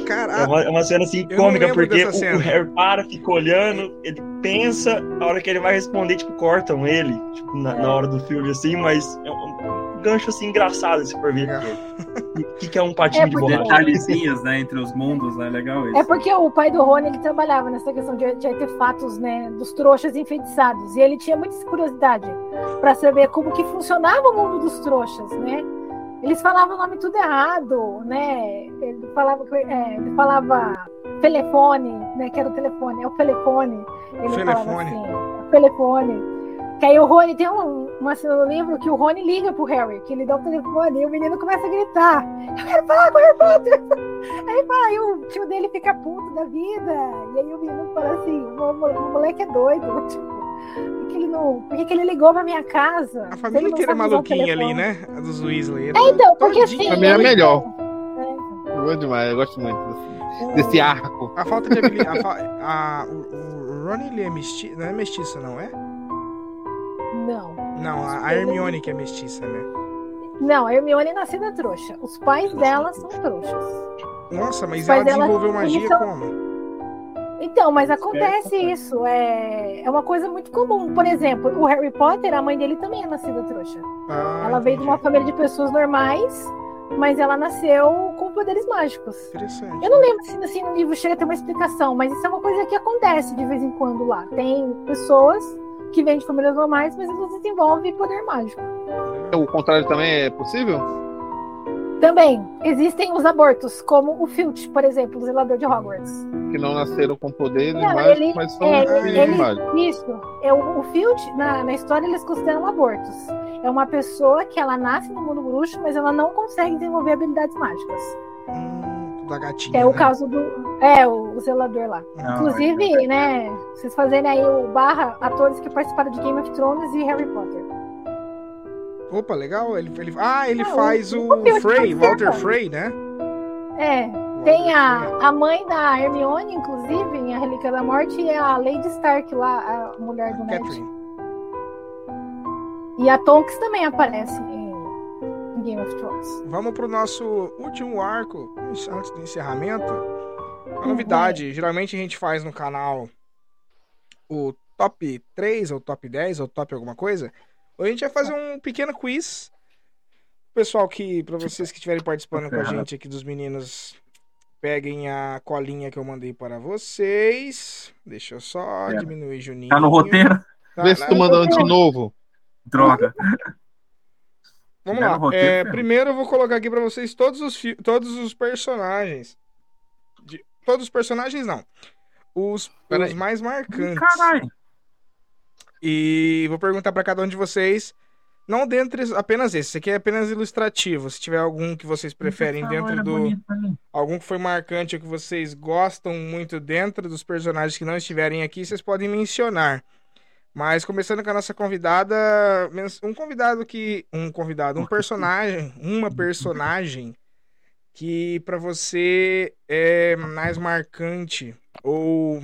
É uma, é uma cena assim cômica, porque o, cena. o Harry para, fica olhando, ele pensa, a hora que ele vai responder, tipo, cortam ele, tipo, na, na hora do filme, assim, mas é gancho assim engraçado se for ver. Porque O que, que é um patinho É, de borracha? Detalhezinhos, né, entre os mundos, né? Legal isso. É porque o pai do Rony ele trabalhava nessa questão de, de artefatos, né, dos trouxas enfeitiçados. E ele tinha muita curiosidade para saber como que funcionava o mundo dos trouxas, né? Eles falavam o nome tudo errado, né? Ele falava, é, ele falava telefone, né? Que era o telefone, é o telefone. Ele falava Telefone. assim, telefone. Que aí o Rony tem um- uma cena no livro que o Rony liga pro Harry, que ele dá o telefone e o menino começa a gritar. Eu quero falar com o Harry Potter! <laughs> Aí, fala, aí o tio dele fica puto da vida. E aí o menino fala assim: o, mo- o moleque é doido. <laughs> Tipo, por que ele não. Por que, ele ligou pra minha casa? a família inteira é maluquinha ali, telefone?" né? A dos Weasley. É, então, porque assim. Pra mim é melhor. É, Eu gosto demais, eu gosto muito desse, O- desse arco. A falta de habilidade. a a- o, o Ron ele é mestiço. Não é mestiço, não é? Não. Não, a, Hermione que é mestiça, né? Não, a Hermione é nascida trouxa. Os pais dela são trouxas. Nossa, mas ela desenvolveu magia eles são- como? Então, mas acontece Certo. isso. É, é uma coisa muito comum. Por exemplo, o Harry Potter, a mãe dele também é nascida trouxa. Ah, ela veio de uma família de pessoas normais, mas ela nasceu com poderes mágicos. Interessante. Eu não lembro se assim, no livro chega a ter uma explicação, mas isso é uma coisa que acontece de vez em quando lá. Tem pessoas que vêm de famílias normais, mas elas desenvolvem poder mágico. O contrário também é possível? Também existem os abortos, como o Filch, por exemplo, o zelador de Hogwarts. Que não nasceram com poderes Não, mágicos, ele- mas são é, ele- mágicos. Isso. É, o o Filch, na, na história, eles consideram abortos. É uma pessoa que ela nasce no mundo bruxo, mas ela não consegue desenvolver habilidades mágicas. Hum, da gatinha. É o né? caso do. É, o, zelador lá. Não, Inclusive, né, vocês fazerem aí o barra atores que participaram de Game of Thrones e Harry Potter. Opa, legal. Ele, ele... Ah, ele Ah, faz o- o, o Filch Frey. Walter Frey, né? É, tem a, a mãe da Hermione, inclusive, em A Relíquia da Morte, e a Lady Stark lá, a mulher do Ned. Catherine. E a Tonks também aparece Game of Thrones. Vamos pro nosso último arco, antes do encerramento. Uma novidade, geralmente a gente faz no canal o top 3, ou top 10, ou top alguma coisa. Hoje a gente vai fazer um pequeno quiz. Pessoal que, pra vocês que estiverem participando com a gente aqui dos meninos, peguem a colinha que eu mandei para vocês. Deixa eu só É. diminuir Juninho. Tá no roteiro? Tá, Vê se tu mandou de novo. Droga. Vamos lá. roteiro, É, primeiro eu vou colocar aqui pra vocês todos os, todos os personagens. De- Todos os personagens, não. Os, os mais marcantes. Caralho. E vou perguntar pra cada um de vocês. Não dentre apenas esse. Esse aqui é apenas ilustrativo. Se tiver algum que vocês preferem dentro do. Algum que foi marcante ou que vocês gostam muito dentro dos personagens que não estiverem aqui, vocês podem mencionar. Mas começando com a nossa convidada, um convidado que, um convidado, um <laughs> personagem, uma personagem que pra você é mais marcante ou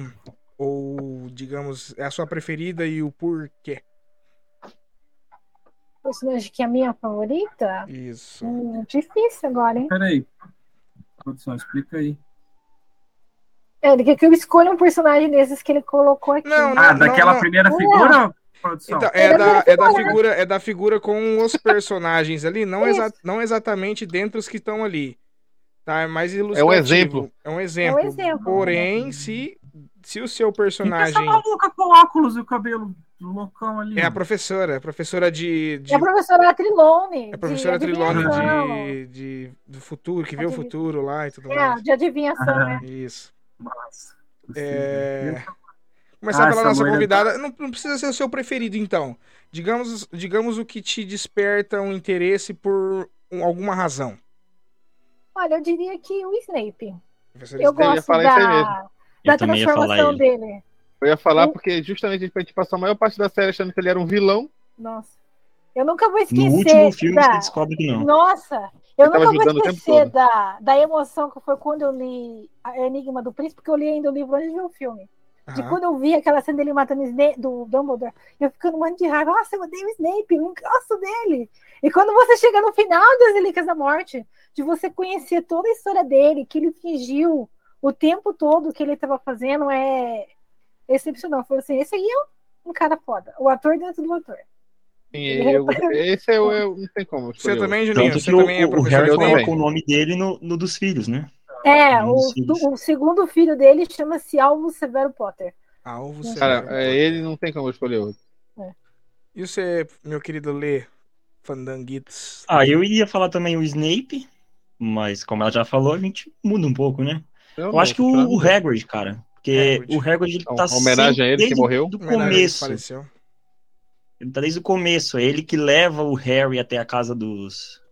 ou digamos é a sua preferida e o porquê. Personagem que é a minha favorita? Isso. Hum, difícil agora, hein? Peraí. Produção, explica aí. É, ele quer que eu escolha um personagem desses que ele colocou aqui. Não, Ah, não, daquela não. primeira Não. figura? Então, é da, é é da figura. figura, é da figura com os personagens ali, não, exa não exatamente dentre os que estão ali. Tá? É mais ilustrativo. exemplo. É um exemplo. É um exemplo. Porém, se se o seu é essa personagem maluca com óculos e o cabelo loucão ali? é a professora, a professora de, de É a professora Trilone. é a professora de Trilone de, de do futuro, que vê o futuro lá e tudo É, mais. de adivinhação, né? Isso. Nossa. É... Começar Ah, pela nossa loira- convidada. Não, não precisa ser o seu preferido, então. Digamos, digamos o que te desperta um interesse por um- alguma razão. Olha, eu diria que o Snape. Professor Eu gosto falar isso aí mesmo. da, da Eu transformação ele. dele. Eu ia falar O- porque justamente a gente passou a maior parte da série achando que ele era um vilão. Nossa. Eu nunca vou No esquecer. último filme da... você descobre que não. Nossa, eu nunca vou esquecer da, da emoção que foi quando eu li a Enigma do Príncipe, porque eu li ainda o livro antes de ver o filme. De quando eu vi aquela cena dele matando o Snape, do Dumbledore, eu ficando um monte de raiva. Nossa, eu odeio o Snape, eu não gosto dele. E quando você chega no final das Relíquias da Morte, de você conhecer toda a história dele, que ele fingiu o tempo todo que ele estava fazendo, é excepcional. Foi assim, esse aí é um cara foda. O ator dentro do ator. Sim, eu- esse é o. eu- não tem como. Você também, Juninho? Tanto Você que o, também é o Harry eu coloca também. o nome dele no, no dos filhos, né? É, o, filhos. o segundo filho dele chama-se Alvo Severo Potter. Alvo Cara, Cara, Severo. é, ele não tem como escolher outro. E você, meu querido Lê, Fandanguitos? Ah, eu iria falar também o Snape, mas como ela já falou, a gente muda um pouco, né? Eu não, acho que o, o Hagrid, cara. Porque Hagrid. o Hagrid ele Então, tá homenagem sempre a ele que desde morreu? do começo. faleceu. Ele tá desde o começo. É ele que leva o Harry até a casa dos,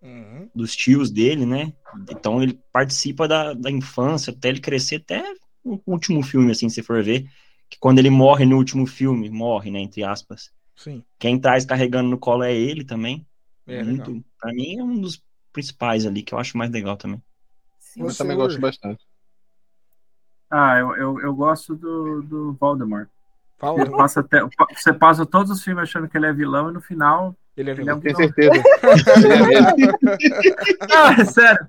Uhum. dos tios dele, né? Então ele participa da, da infância até ele crescer, até o último filme, assim, se for ver. Que quando ele morre no último filme, morre, né? Entre aspas. Sim. Quem traz carregando no colo é ele também. É, Muito, legal. pra mim é um dos principais ali, que eu acho mais legal também. Sim. Eu também gosto bastante. Ah, eu, eu, eu gosto do, do Voldemort. Fala, Ele passa até, você passa todos os filmes achando que ele é vilão e no final. ele é Ele <laughs> é vilão. um Tenho vilão. certeza. Ele é. Não, é sério.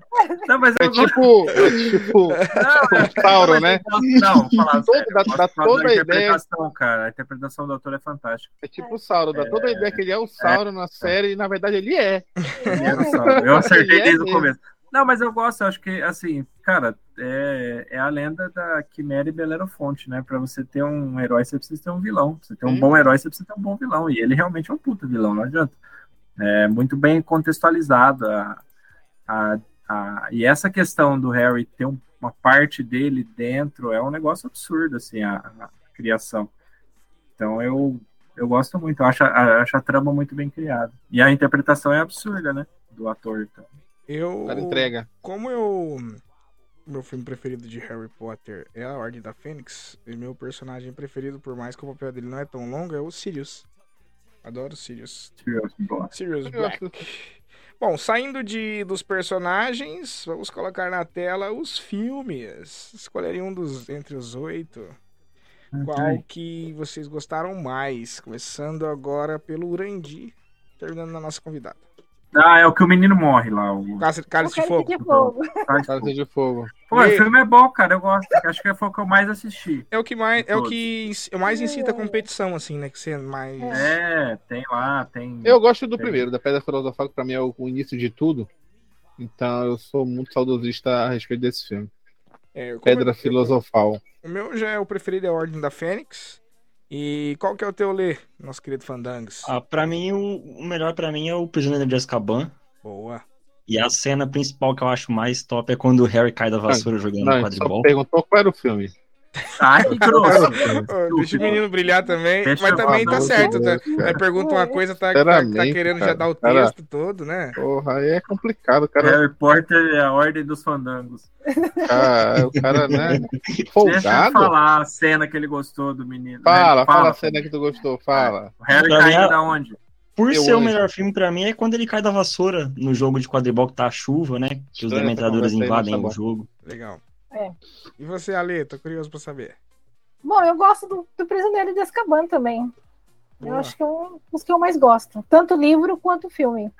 Não, mas É eu gosto. tipo. É tipo. Não, é- o Sauron, não, né? Não, vou falar <laughs> Todo- sério, dá- dá toda da a ideia. interpretação, cara. A interpretação do autor é fantástica. É tipo o Sauron. Dá toda a ideia que ele é o Sauron na série e na verdade ele é. Ele era o Sauron. Eu <laughs> acertei Ele é desde o começo. Não, mas eu gosto, eu acho que, assim, cara, é, é a lenda da Quimera e Belerofonte, né? Pra você ter um herói, você precisa ter um vilão. Pra você ter um Sim. bom herói, você precisa ter um bom vilão. E ele realmente é um puta vilão, não adianta. É muito bem contextualizado. A, a, a- e essa questão do Harry ter um- uma parte dele dentro é um negócio absurdo, assim, a, a criação. Então eu, eu gosto muito, eu acho, a- acho a trama muito bem criada. E a interpretação é absurda, né? Do ator. Então. Eu, cara entrega. como eu meu filme preferido de Harry Potter é a Ordem da Fênix, e meu personagem preferido, por mais que o papel dele não é tão longo, é o Sirius. Adoro o Sirius. Sirius Black. Bom, saindo de, dos personagens, vamos colocar na tela os filmes. Escolheria um dos entre os oito. Qual que vocês gostaram mais? Começando agora pelo Urandi, terminando na nossa convidada. Ah, é o que o menino morre lá. O... Cálice, Cálice de Fogo. de fogo. Cálice de fogo. Pô, o filme é bom, cara. Eu gosto. Acho que foi o que eu mais assisti. É o que mais, é o que mais incita a competição, assim, né? Que você mais. É, tem lá, tem. Eu gosto do É. primeiro, da Pedra Filosofal, que pra mim é o, o início de tudo. Então eu sou muito saudosista a respeito desse filme. É, Pedra eu- Filosofal. O meu já é o preferido, é a Ordem da Fênix. E qual que é o teu Lê, nosso querido Fandangos? Ah, pra mim, o, o melhor pra mim é o Prisioneiro de Azkaban. Boa. E a cena principal que eu acho mais top é quando o Harry cai da vassoura jogando Não, quadribol. só perguntou qual era o filme. Ai, que grosso. Deixa o menino brilhar também. Deixa mas também tá certo, tá? cara. Aí pergunta uma coisa, tá, tá, tá querendo já cara, dar o cara. texto todo, né? Porra, aí é complicado, o cara. Harry Potter é a ordem dos fandangos. cara- o cara, né? <laughs> Deixa eu Folgado. falar a cena que ele gostou do menino. Fala, né? fala a cena que tu gostou, fala. O Harry é- da onde? Por Eu ser o melhor filme pra mim é quando ele cai da vassoura no jogo de quadribol que tá a chuva, né? Que os mas invadem tá o jogo. Legal. É. E você, Ale? Tô curioso pra saber. Bom, eu gosto do, do Prisioneiro de Azkaban também. Eu Boa. acho que é um dos que eu mais gosto. Tanto o livro quanto o filme.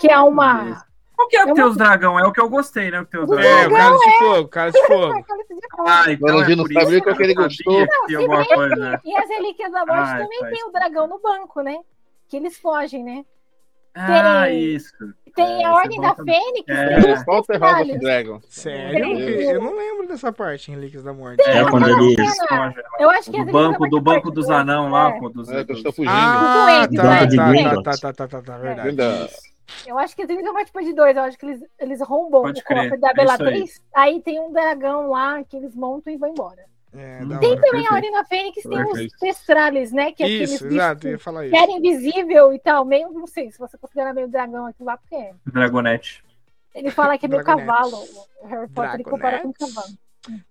Que é uma. Qual que é o Eu tem vou- os dragão? É o que eu gostei, né? O O dragão. É, o Cálice de Fogo, <laughs> Cálice de Fogo. Ah, então Dona é por sabia qual que ele eu gostou. coisa, né? E as Relíquias da Morte Ah, também tem o dragão no banco, né? Que eles fogem, né? Ah, Tem- isso. Tem É, a Ordem você da volta- Fênix. É. detalhes. Dragon. Sério? Tem. Que- Eu não lembro dessa parte em Relíquias da Morte. É, quando eles. cena- Eu acho que Do essa banco, é do banco dos anão lá, é. pô, dos, É, que eu estou fugindo. Ah, Duende, tá, duende, tá, duende. tá, tá, tá, tá, tá, verdade. Eu acho que tem uma parte de dois. Eu acho que eles, eles roubam Pode o cofre da é isso Bellatrix. Aí. tem um dragão lá que eles montam e vão embora. É, Tem hora. também a perfeito. Ordem da Fênix, tem os testrales, né? Que é aqueles Isso, exato, eu ia que falar isso. era invisível e tal. Meio, não sei se você considera meio dragão aquilo lá, porque é. Dragonete. ele fala que é meio cavalo. O Harry Potter ele compara com cavalo.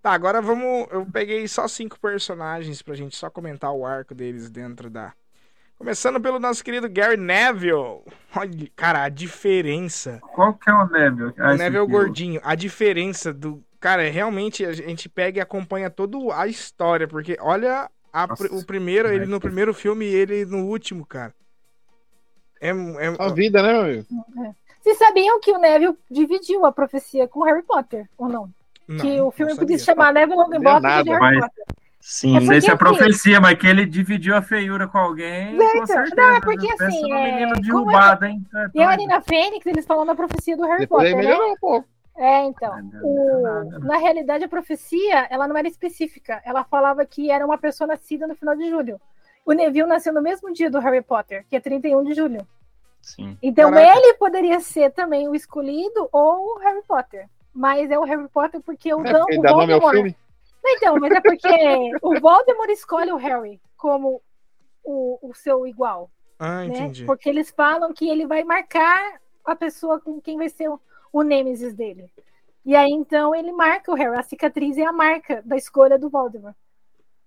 Tá, agora vamos. Eu peguei só cinco personagens pra gente só comentar o arco deles dentro da. Começando pelo nosso querido Gary Neville. Olha, cara, a diferença. Qual que é o Neville? Ah, o Neville é gordinho. A diferença do. Cara, é realmente a gente pega e acompanha toda a história, porque olha a o primeiro, ele né? no primeiro filme e ele no último, cara. É, é, A vida, né, meu amigo? Vocês sabiam que o Neville dividiu a profecia com o Harry Potter, ou não? não, que o filme podia se chamar Neville Longbottom de Harry mas- Potter. Sim. É Não sei se é porque, assim, profecia, mas que ele dividiu a feiura com alguém. Não, com certeza. não, é porque, Pensa assim, é, menino como derrubado, hein? É E a da Fênix, eles falam da profecia do Harry Depois Potter, né? melhorou um pouco. É, então. O- na realidade, a profecia, ela não era específica. Ela falava que era uma pessoa nascida no final de julho. O Neville nasceu no mesmo dia do Harry Potter, que é 31 de julho. Sim. Então, Caraca. ele poderia ser também o escolhido ou o Harry Potter. Mas é o Harry Potter porque o, É, Dan, o Voldemort... Então, mas é porque <laughs> o Voldemort escolhe o Harry como o, o seu igual. Ah, né? entendi. Porque eles falam que ele vai marcar a pessoa com quem vai ser o, o Nêmesis dele. E aí, então, ele marca o Harry. A cicatriz é a marca da escolha do Voldemort.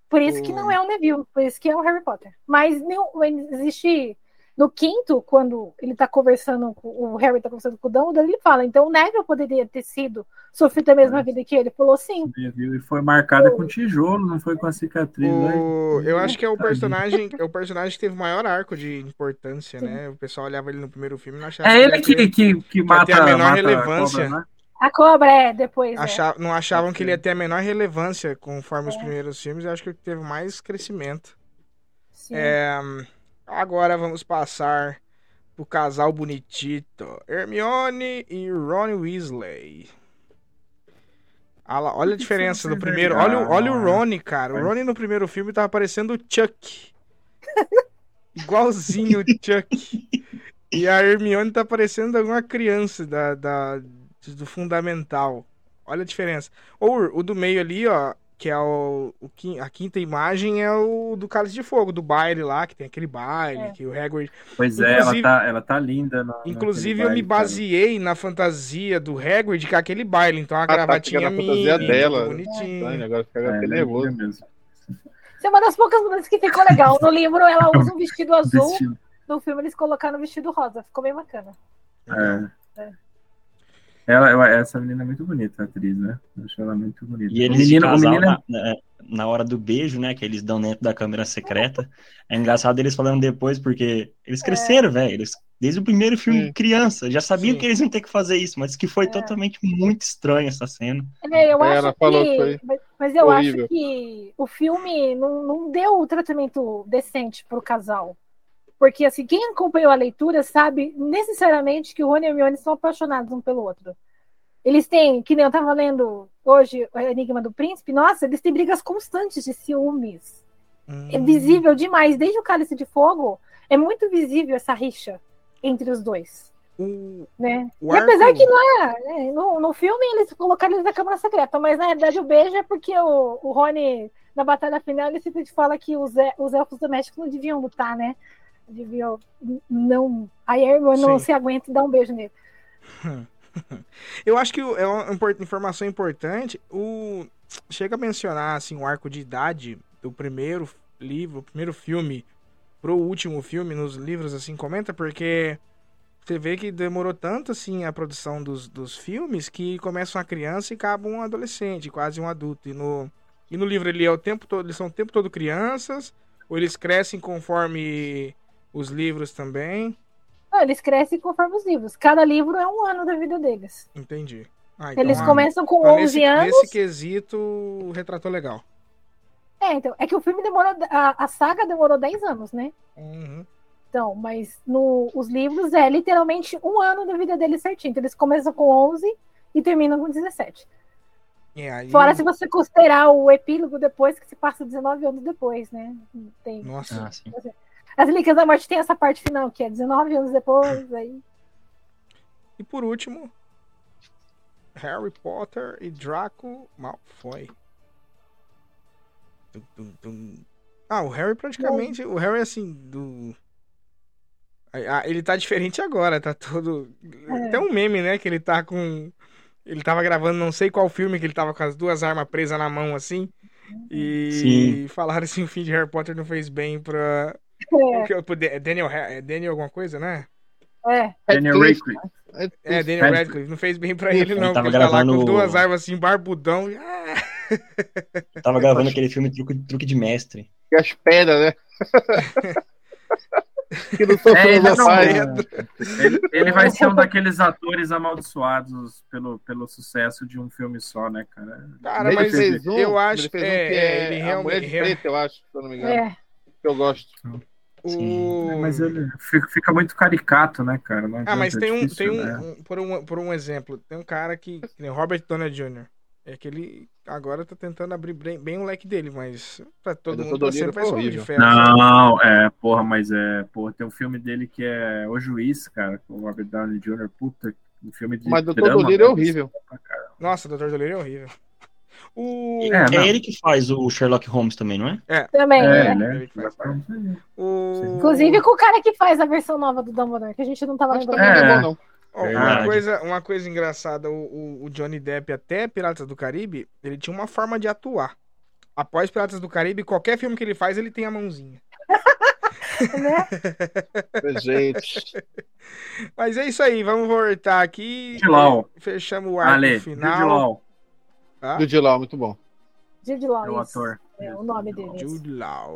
Por isso que não é o Neville, por isso que é o Harry Potter. Mas não, existe. No quinto, quando ele tá conversando, com, o Harry tá conversando com o Dumbledore, ele fala, então o Neville poderia ter sido, sofrido a mesma É. vida que ele. Ele falou sim. E foi marcada com tijolo, não foi com a cicatriz. né? O- eu acho que é o personagem, é o personagem que teve o maior arco de importância, Sim. né? O pessoal olhava ele no primeiro filme e não achava É ele ia que, ter- que, que mata, ter a menor mata relevância. cobra, né? A cobra é depois. é. acha- não achavam que ele ser. ia ter a menor relevância conforme os É. primeiros filmes. Eu acho que teve mais crescimento. Sim. É, agora vamos passar pro casal bonitito. Hermione e Ron Weasley. Lá, olha a diferença do primeiro. Olha, o- olha o Ron, cara. O Ron no primeiro filme tava parecendo o Chuck. <laughs> Igualzinho o Chuck. E a Hermione tá parecendo alguma criança da, da- do fundamental. Olha a diferença. Ou o do meio ali, ó, que é o, o a quinta imagem é o do Cálice de Fogo, do baile lá, que tem aquele baile, É. que o Hagrid... Pois é, ela tá, ela tá linda. no- Inclusive eu me baile, baseei na fantasia do Hagrid, que é aquele baile, então a tá, gravatinha fica na fantasia dela. bonitinho. Estranho, agora fica É, até nervoso. mesmo. Isso é uma das poucas mudanças que ficou legal. No livro, ela usa um vestido <laughs> azul. Vestido. No filme, eles colocaram o vestido rosa. Ficou bem bacana. É. É. Ela, eu- essa menina é muito bonita, a atriz, né? Eu acho ela muito bonita. E o eles menino, o casal menino é- na, na- hora do beijo, né? Que eles dão dentro da câmera secreta. É engraçado eles falando depois, porque eles cresceram, velho. Eles, desde o primeiro filme, Sim. criança, já sabiam Sim. que eles iam ter que fazer isso, mas que foi É. totalmente muito estranho essa cena. É, eu É, acho ela falou que. que foi mas- Mas eu horrível. acho que o filme não, não deu o tratamento decente pro casal. Porque, assim, quem acompanhou a leitura sabe necessariamente que o Rony e a Hermione são apaixonados um pelo outro. Eles têm, que nem eu tava lendo hoje o Enigma do Príncipe, nossa, eles têm brigas constantes de ciúmes. É Hum, visível demais. Desde o Cálice de Fogo, é muito visível essa rixa entre os dois. o, Né? o E apesar arco- que lá, né, no, no filme eles colocaram eles na Câmara Secreta, mas na realidade o beijo é porque o, o Rony, na batalha final, ele sempre fala que os, el- os elfos domésticos não deviam lutar, né? Deviam não. Aí a Hermione não Sim. se aguenta e dá um beijo nele. <laughs> Eu acho que é uma informação importante. O chega a mencionar assim o arco de idade do primeiro livro, o primeiro filme pro último filme nos livros assim comenta porque você vê que demorou tanto assim a produção dos, dos filmes que começa uma criança e acaba um adolescente, quase um adulto. E no e no livro ele é o tempo todo, eles são o tempo todo crianças ou eles crescem conforme os livros também. Não, eles crescem conforme os livros. Cada livro é um ano da vida deles. Entendi. Ah, então, Eles ah, começam com então 11 nesse, anos. nesse quesito retratou legal. É, então, é que o filme demorou. A, a saga demorou 10 anos, né? Uhum. Então, mas no, os livros é literalmente um ano da vida dele certinho. Então, eles começam com 11 e terminam com 17. E aí... Fora se você considerar o epílogo depois, que se passa 19 anos depois, né? Tem, Nossa. Ah, sim. As Relíquias da Morte tem essa parte final, que é 19 anos depois, aí... E por último, Harry Potter e Draco Malfoy. Tum, tum, tum. Ah, o Harry praticamente. O Harry, assim, do. Ah, ele tá diferente agora, tá todo. É. Tem um meme, né? Que ele tá com. Ele tava gravando não sei qual filme, que ele tava com as duas armas presas na mão, assim. E Sim. falaram assim: o fim de Harry Potter não fez bem pra. É, Dan- Daniel, é Daniel alguma coisa, né? é. Daniel Radcliffe. Radcliffe. É, Daniel Radcliffe. Não fez bem pra ele, Ele não. tava Porque ele tá lá com gravando- duas armas assim, barbudão. Ah, Tava gravando aquele filme Truque, Truque de Mestre. E as pedras, né? <laughs> que não são É, ele, não, ele, ele vai ser um daqueles atores amaldiçoados pelo, pelo sucesso de um filme só, né, cara? Cara, Ele mas fez um, eu acho ele fez um é, que é, é, ele a realmente- Mulher de Preto, eu acho, se eu não me engano. É, Que eu gosto. O... Mas ele fica, fica muito caricato, né, cara? Não Ah, mas adianta, tem é um, difícil, tem um, né? um- por um, por um exemplo, tem um cara que, que Robert Downey Jr. É que ele agora tá tentando abrir bem, bem o leque dele, mas pra todo o mundo Doutor tá Homem de ferro. sabe? Não, é, porra, mas é, porra, tem um filme dele que é O Juiz, cara, com o Robert Downey Jr., puta, um filme de Mas o drama, Doutor Lira é horrível. Nossa, o Dr. Dolittle é horrível. O... É, É, ele que faz o Sherlock Holmes também, não é? também. É, né? né? O... Inclusive com o cara que faz a versão nova do Dumbledore, que a gente não tava lembrando. é É. bom, não. Ó, uma, coisa, uma coisa engraçada, o, o- Johnny Depp, até Piratas do Caribe, ele tinha uma forma de atuar. Após Piratas do Caribe, qualquer filme que ele faz, ele tem a mãozinha. <laughs> né? <laughs> Gente. Mas é isso aí, vamos voltar aqui. Fechamos o arco Ale, final. Jude Law, muito bom. Jude é Law, o isso. ator. É o nome dele. Jude Law.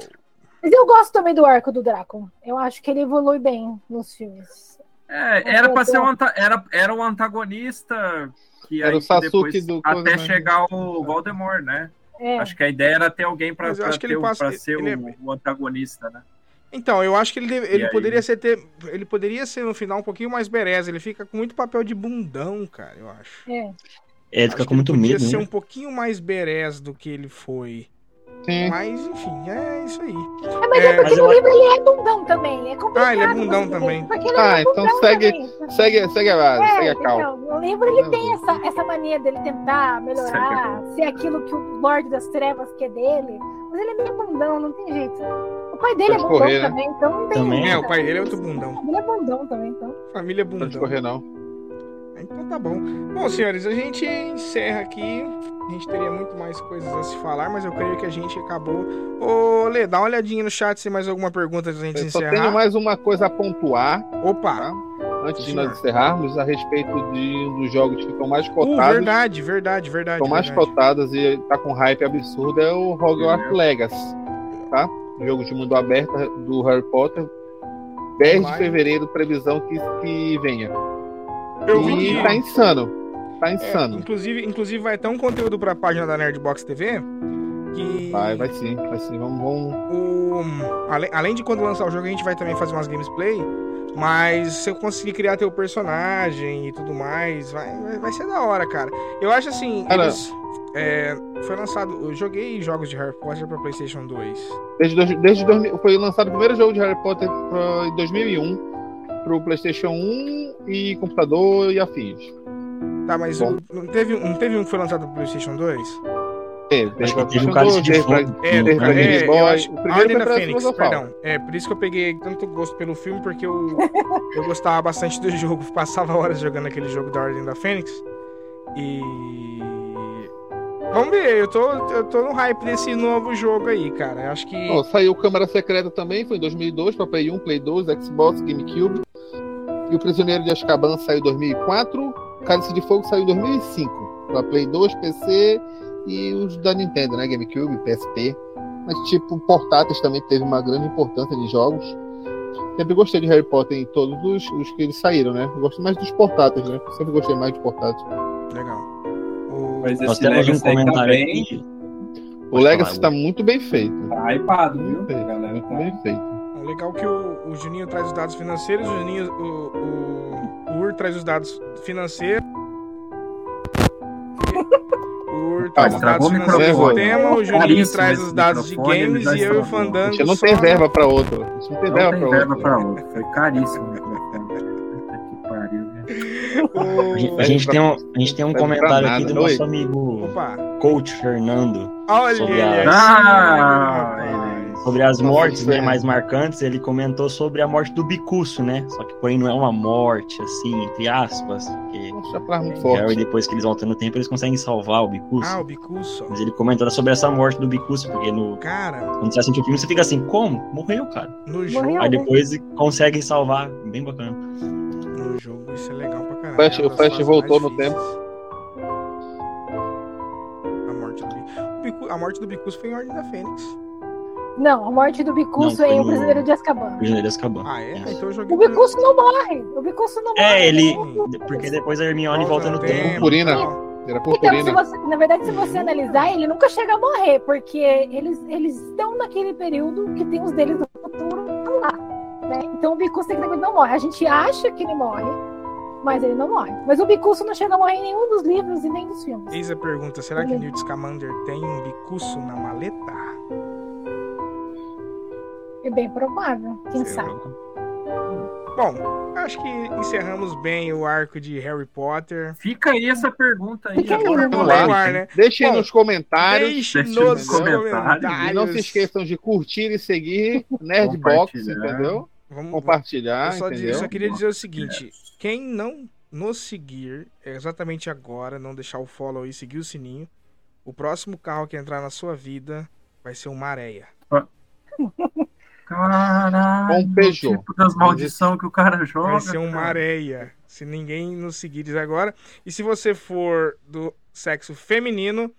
Mas eu gosto também do arco do Draco. Eu acho que ele evolui bem nos filmes. É, era pra ser um, era, era o antagonista que Era aí o Sasuke depois, do até chegar o Voldemort, né? É. Acho que a ideia era ter alguém pra, Mas eu pra acho que ter ele o- passa- pra ser ele é- o, o antagonista, né? Então, eu acho que ele, deve- ele aí? poderia ser ter, ele poderia ser no final um pouquinho mais bereza. Ele fica com muito papel de bundão, cara, eu acho. É. É, ele fica com muito ele podia medo, ser né? um pouquinho mais berés do que ele foi. Sim. Mas, enfim, é isso aí. É, mas é, É, porque mas no eu- livro ele é bundão também. É complicado. Ah, ele é bundão também. Ele Ah, é então bundão segue- também. Segue, segue a base, É, segue a cal. entendeu? No livro ele tem essa, essa mania dele tentar melhorar, ser aquilo que o Lorde das Trevas quer dele. Mas ele é meio bundão, não tem jeito. O pai dele Pode é bundão correr, né? também, então não tem Também. jeito. É, o pai dele é outro bundão. Ele é bundão também, então. Família Não pode bundão. correr, não. Então tá bom. Bom, senhores, a gente encerra aqui. A gente teria muito mais coisas a se falar, mas eu creio que a gente acabou. Ô, Lê, dá uma olhadinha no chat se tem mais alguma pergunta antes da gente Eu só encerrar. tenho mais uma coisa a pontuar, Opa! Tá. antes de Senhor. nós encerrarmos, a respeito de, dos jogos que ficam mais Uh, cotados. verdade, verdade, verdade. Estão mais verdade. cotadas e tá com hype absurdo é o Hogwarts Legacy, tá? Jogo de mundo aberto do Harry Potter. 10 de fevereiro, previsão que, que venha. Eu vi e que- tá insano. Tá É, insano. inclusive, inclusive vai ter um conteúdo pra página da Nerdbox TV que Vai, vai sim, vai sim. Vamos, vamos. o além, além de quando lançar o jogo a gente vai também fazer umas gameplay, mas se eu conseguir criar teu personagem e tudo mais, vai, vai, ser da hora, cara. Eu acho assim, eles é, foi lançado, eu joguei jogos de Harry Potter pra PlayStation 2. Desde, desde 2000, foi lançado o primeiro jogo de Harry Potter pra- em 2001 pro PlayStation 1 e computador e afins. Tá, mas Bom. não teve, um- não teve um que foi lançado pro PlayStation 2? Teve, Acho teve que pra teve um 2, de teve pra- fogo. É, pra Game é, Boy. acho, O primeiro da pra Fênix, perdão. É, por isso que eu peguei tanto gosto pelo filme, porque eu, eu gostava bastante do <laughs> jogo, passava horas jogando aquele jogo da Ordem da Fênix. E. Vamos ver, eu tô, eu tô no hype desse novo jogo aí, cara. Eu acho que. Ó, saiu Câmara Secreta também, foi em 2002, para Play 1, Play 2, Xbox, GameCube. E o Prisioneiro de Azkaban saiu em 2004. Cálice de Fogo saiu em 2005, para Play 2, PC e os da Nintendo, né? GameCube, PSP. Mas, tipo, portáteis também teve uma grande importância de jogos. Sempre gostei de Harry Potter em todos os, os que eles saíram, né? Eu gosto mais dos portáteis, né? Sempre gostei mais de portáteis. Legal. O... Mas Nós esse temos um Legacy aí comentário também aqui. O Legacy falar, tá muito bem feito. tá hypado, viu? Muito bem, A galera muito tá- bem feito. Legal que o, o Juninho traz os dados financeiros, o Juninho, o, o, o Ur traz os dados financeiros. O Ur traz os dados financeiros do tema, o Juninho traz os dados de games e eu e o. A Fandango. gente não só- tem verba pra outro. A gente não tem verba pra outro. pra outro. Foi caríssimo que pariu? O- A gente, a tem um, a gente tem um comentário aqui do nosso amigo Opa, Coach Fernando olha Sobre a- Ah. Sobre as Nossa, mortes né, é- mais marcantes. Ele comentou sobre a morte do Bicuço, né? Só que porém não é uma morte, assim, entre aspas. Porque Nossa, pra muito o forte. Harry, depois que eles voltam no tempo, eles conseguem salvar o Bicuço. Ah, o Bicuço. Mas ele comentou sobre essa morte do Bicuço, porque no, Cara, quando você assiste o filme, você fica assim, como? Morreu, cara. no jogo, Morreu. Aí depois conseguem salvar, bem bacana. no jogo isso é legal pra caralho. Flash- É o Flash fases voltou no difíceis. A morte do Bicuço. O Bicu- A morte do Bicuço foi em Ordem da Fênix. Não, a morte do Bicuço em O Prisioneiro de Azkaban. Prisioneiro de Azkaban. Ah, é? É. Então eu joguei. O Bicuço não morre. O Bicuço não morre. É, ele. Porque depois a Hermione volta no tempo. Purpurina. Era Então, se purpurina. você, na verdade, se você analisar, ele nunca chega a morrer, porque eles, eles estão naquele período que tem os deles do futuro lá. Né? Então o Bicuço tecnicamente não morre. A gente acha que ele morre, mas ele não morre. Mas o Bicuço não chega a morrer em nenhum dos livros e nem dos filmes. Eis a pergunta: será que o Newt Scamander tem um bicuço na maleta? É bem provável, quem Sei sabe. Bom, acho que encerramos bem o arco de Harry Potter. Fica aí essa pergunta aí. Fica aí, né? Lá. lá, né? Deixem Bom, nos comentários. Deixe deixe nos comentários. comentários. E não se esqueçam de curtir e seguir Nerdbox, entendeu? Vamos, Compartilhar, eu, só, diz- eu entendeu? só queria dizer o seguinte: quem não nos seguir é exatamente agora, não deixar o follow e seguir o sininho, o próximo carro que entrar na sua vida vai ser uma areia. <laughs> Caralho. Com Peugeot. Tipo das maldições que o cara joga. Vai ser uma cara. areia. Se ninguém nos seguir agora. E se você for do sexo feminino,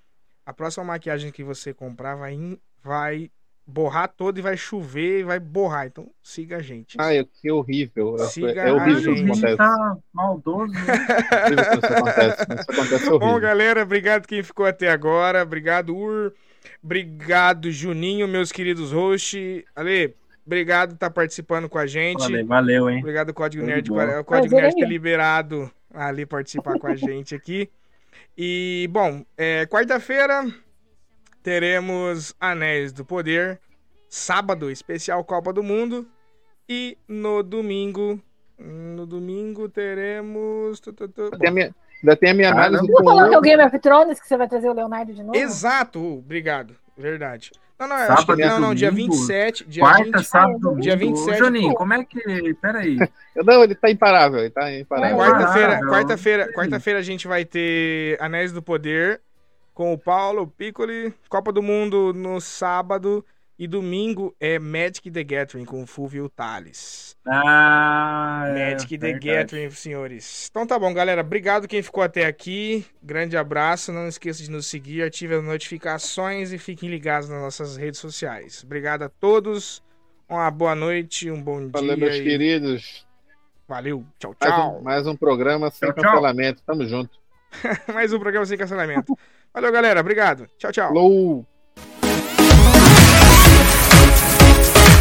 a próxima maquiagem que você comprar vai, in- vai borrar toda e vai chover e vai borrar. Então siga a gente. Ai, que horrível. Siga é a horrível gente. isso acontece. tá maldoso. né? É horrível isso acontece. Isso acontece <laughs> Bom, horrível. galera, obrigado quem ficou até agora. Obrigado, Ur. Obrigado, Juninho, meus queridos hosts. Ale, obrigado por estar participando com a gente. Valeu, valeu, hein? Obrigado, Código de Nerd. O Código Nerd ter liberado a Ali participar com a <laughs> gente aqui. E, bom, é, quarta-feira teremos Anéis do Poder. Sábado, especial Copa do Mundo. E no domingo. No domingo teremos. tu, tu, tu, Ainda tem a minha, análise Não com falou que é o Game of Thrones que você vai trazer o Leonardo de novo? Exato, obrigado. Verdade. Não, não, acho que não, não, dia domingo? 27, dia Quarta, 20. sábado, dia 27, Ô, Juninho, como é que. Peraí. <laughs> Não, ele tá imparável, ele tá imparável. Quarta-feira, Ah, não. quarta-feira, quarta-feira a gente vai ter Anéis do Poder com o Paulo, o Piccoli, Copa do Mundo no sábado e domingo é Magic the Gathering com o Fulvio e o Thales. Ah, é, Magic the verdade. Gathering, senhores. Então tá bom, galera. Obrigado quem ficou até aqui. Grande abraço. Não esqueça de nos seguir, ative as notificações e fiquem ligados nas nossas redes sociais. Obrigado a todos. Uma boa noite, um bom Valeu, dia. meus e queridos. Valeu. Tchau, Mais tchau. um, mais um programa sem Tchau, tchau. cancelamento. Tamo junto. <laughs> Mais um programa sem cancelamento. Valeu, galera. Obrigado. Tchau, tchau. Falou!